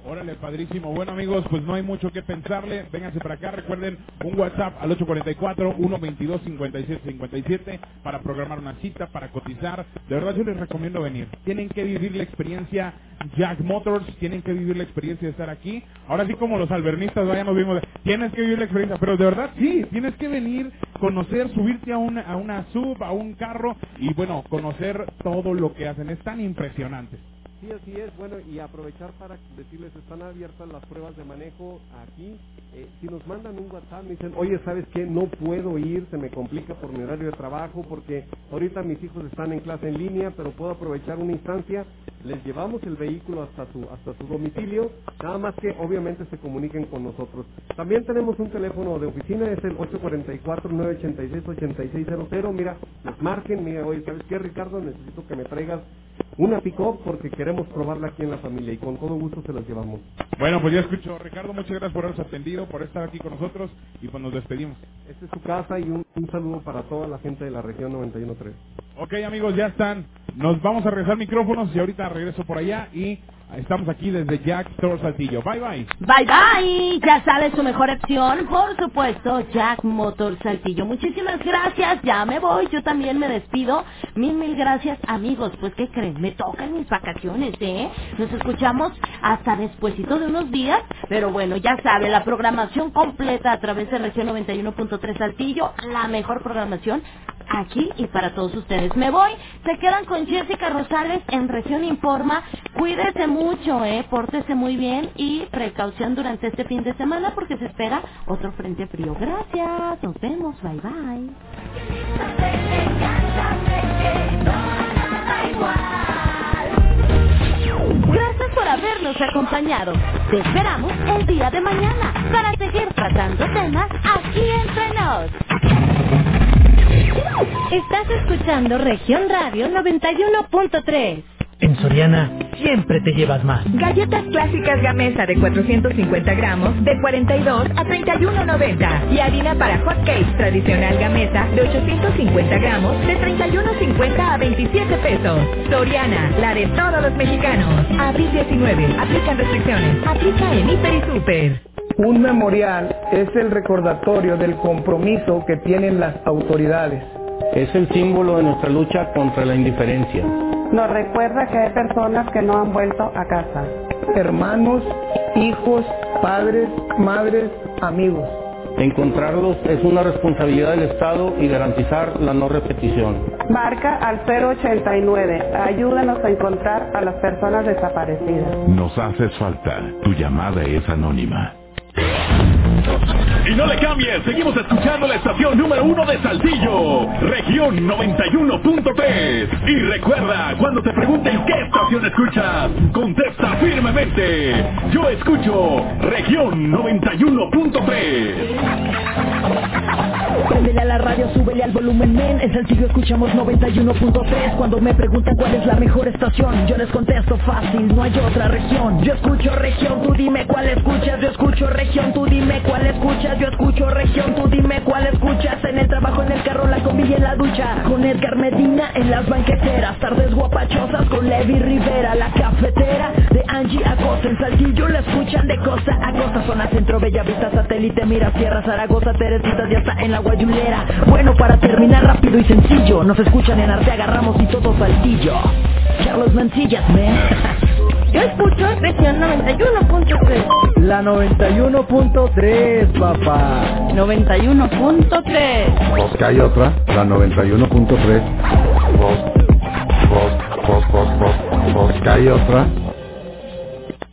Órale, padrísimo. Bueno, amigos, pues no hay mucho que pensarle. Vénganse para acá. Recuerden un WhatsApp al 844-122-5757 para programar una cita, para cotizar. De verdad, yo les recomiendo venir. Tienen que vivir la experiencia Jack Motors, tienen que vivir la experiencia de estar aquí. Ahora sí, como los albernistas, vaya, nos vimos. Tienes que vivir la experiencia, pero de verdad, sí, tienes que venir, conocer, subirte a una, a una sub, a un carro y, bueno, conocer todo lo que hacen. Es tan impresionante. Sí, así es. Bueno, y aprovechar para decirles, están abiertas las pruebas de manejo aquí. Eh, si nos mandan un WhatsApp, me dicen, oye, ¿sabes qué? No puedo ir, se me complica por mi horario de trabajo, porque ahorita mis hijos están en clase en línea, pero puedo aprovechar una instancia. Les llevamos el vehículo hasta su, hasta su domicilio, nada más que obviamente se comuniquen con nosotros. También tenemos un teléfono de oficina, es el 844-986-8600. Mira, nos marquen, mira, oye, ¿sabes qué, Ricardo? Necesito que me traigas una pick-up porque queremos probarla aquí en la familia y con todo gusto se las llevamos. Bueno, pues ya escucho. Ricardo, muchas gracias por habernos atendido, por estar aquí con nosotros y pues nos despedimos. Esta es su casa y un, un saludo para toda la gente de la región 91.3. Ok, amigos, ya están. Nos vamos a regresar micrófonos y ahorita regreso por allá y estamos aquí desde Jack Store Saltillo. Bye, bye. Bye bye, ya sabe su mejor opción, por supuesto, Jack Motor Saltillo. Muchísimas gracias, ya me voy, yo también me despido. Mil, mil gracias, amigos. Pues, ¿qué creen? Me tocan mis vacaciones, ¿eh? Nos escuchamos hasta despuesito de unos días, pero bueno, ya sabe, la programación completa a través de región 91.3 Saltillo, la mejor programación aquí y para todos ustedes. Me voy, se quedan con Jessica Rosales en Región Informa. Cuídese mucho, eh, pórtese muy bien y precaución durante este fin de semana porque se espera otro frente frío. Gracias, nos vemos, bye bye. Gracias por habernos acompañado. Te esperamos el día de mañana para seguir tratando temas aquí entre nos. Estás escuchando Región Radio 91.3. En Soriana siempre te llevas más. Galletas clásicas Gamesa de 450 gramos de 42 a 31.90 y harina para hot cakes tradicional Gamesa de 850 gramos de 31.50 a 27 pesos. Soriana, la de todos los mexicanos. Abril 19. Aplican restricciones. Aplica en Hiper y Super. Un memorial es el recordatorio del compromiso que tienen las autoridades. Es el símbolo de nuestra lucha contra la indiferencia. Nos recuerda que hay personas que no han vuelto a casa. Hermanos, hijos, padres, madres, amigos. Encontrarlos es una responsabilidad del Estado y garantizar la no repetición. Marca al 089. Ayúdanos a encontrar a las personas desaparecidas. Nos haces falta. Tu llamada es anónima. Y no le cambies, seguimos escuchando la estación número uno de Saltillo, región 91.3. Y recuerda, cuando te pregunten qué estación escuchas, contesta firmemente. Yo escucho región 91.3. Préndele a la radio, súbele al volumen, men. En Saltillo escuchamos 91.3. Cuando me preguntan cuál es la mejor estación, yo les contesto fácil, no hay otra región. Yo escucho región, tú dime cuál escuchas. Yo escucho región, tú dime cuál escuchas. Yo escucho región, tú dime cuál escuchas. En el trabajo, en el carro, la combi y en la ducha. Con Edgar Medina en las banqueteras. Tardes guapachosas con Levi Rivera. La cafetera de Angie Acosta. En Saltillo la escuchan de costa a costa. Zona centro, Bella Vista, satélite, mira, Sierra, Zaragoza, Teresitas y hasta en la Guayulera. Bueno, para terminar rápido y sencillo. Nos escuchan en Arteaga Ramos y todo Saltillo. Carlos Mancillas, man. Yo escucho región 91.3. La 91.3, papá. 91.3. Vos que hay otra, la 91.3. Vos, vos, vos, vos, vos, vos que hay otra.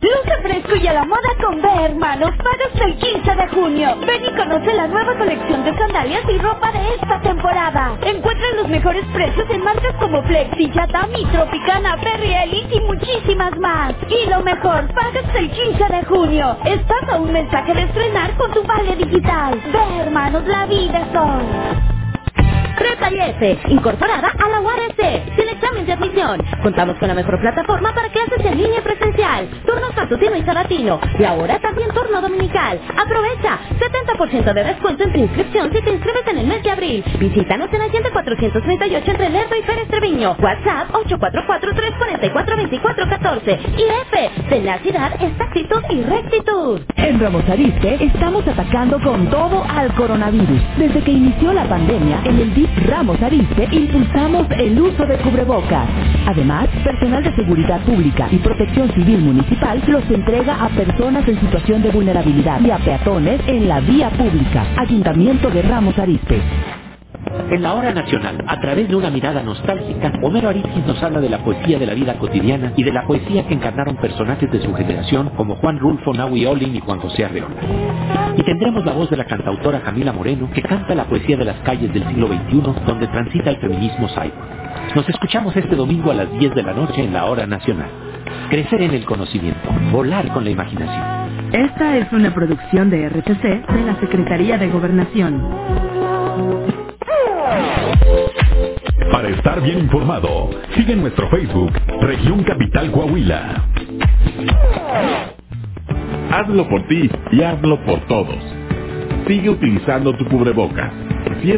Luce fresco y a la moda con B, hermanos, pagas el 15 de junio. Ven y conoce la nueva colección de sandalias y ropa de esta temporada. Encuentra los mejores precios en marcas como Flexi, Yatami, Tropicana, Perry Elite y muchísimas más. Y lo mejor, pagas el 15 de junio. Estás a un mensaje de estrenar con tu vale digital. B, hermanos, la vida hoy. Prepa IS, incorporada a la UARC, sin examen de admisión. Contamos con la mejor plataforma para clases en línea presencial, turnos matutino y sabatino, y ahora también turno dominical. Aprovecha, 70% de descuento en tu inscripción si te inscribes en el mes de abril. Visítanos en Allende 438 entre Lerdo y Pérez Treviño. WhatsApp 844-344-2414. Y F, tenacidad, exactitud y rectitud. En Ramos Arizpe estamos atacando con todo al coronavirus. Desde que inició la pandemia, en el DIP Ramos Arizpe impulsamos el uso de cubrebocas. Además, personal de seguridad pública y protección civil municipal los entrega a personas en situación de vulnerabilidad y a peatones en la vía pública. Ayuntamiento de Ramos Arizpe. En la hora nacional, a través de una mirada nostálgica, Homero Arizquis nos habla de la poesía de la vida cotidiana y de la poesía que encarnaron personajes de su generación como Juan Rulfo, Naui Olin y Juan José Arreola. Y tendremos la voz de la cantautora Camila Moreno, que canta la poesía de las calles del siglo XXI, donde transita el feminismo cyborg. Nos escuchamos este domingo a las 10 de la noche en la hora nacional. Crecer en el conocimiento, volar con la imaginación. Esta es una producción de RTC de la Secretaría de Gobernación. Para estar bien informado, sigue nuestro Facebook, Región Capital Coahuila. Hazlo por ti y hazlo por todos. Sigue utilizando tu cubrebocas. Si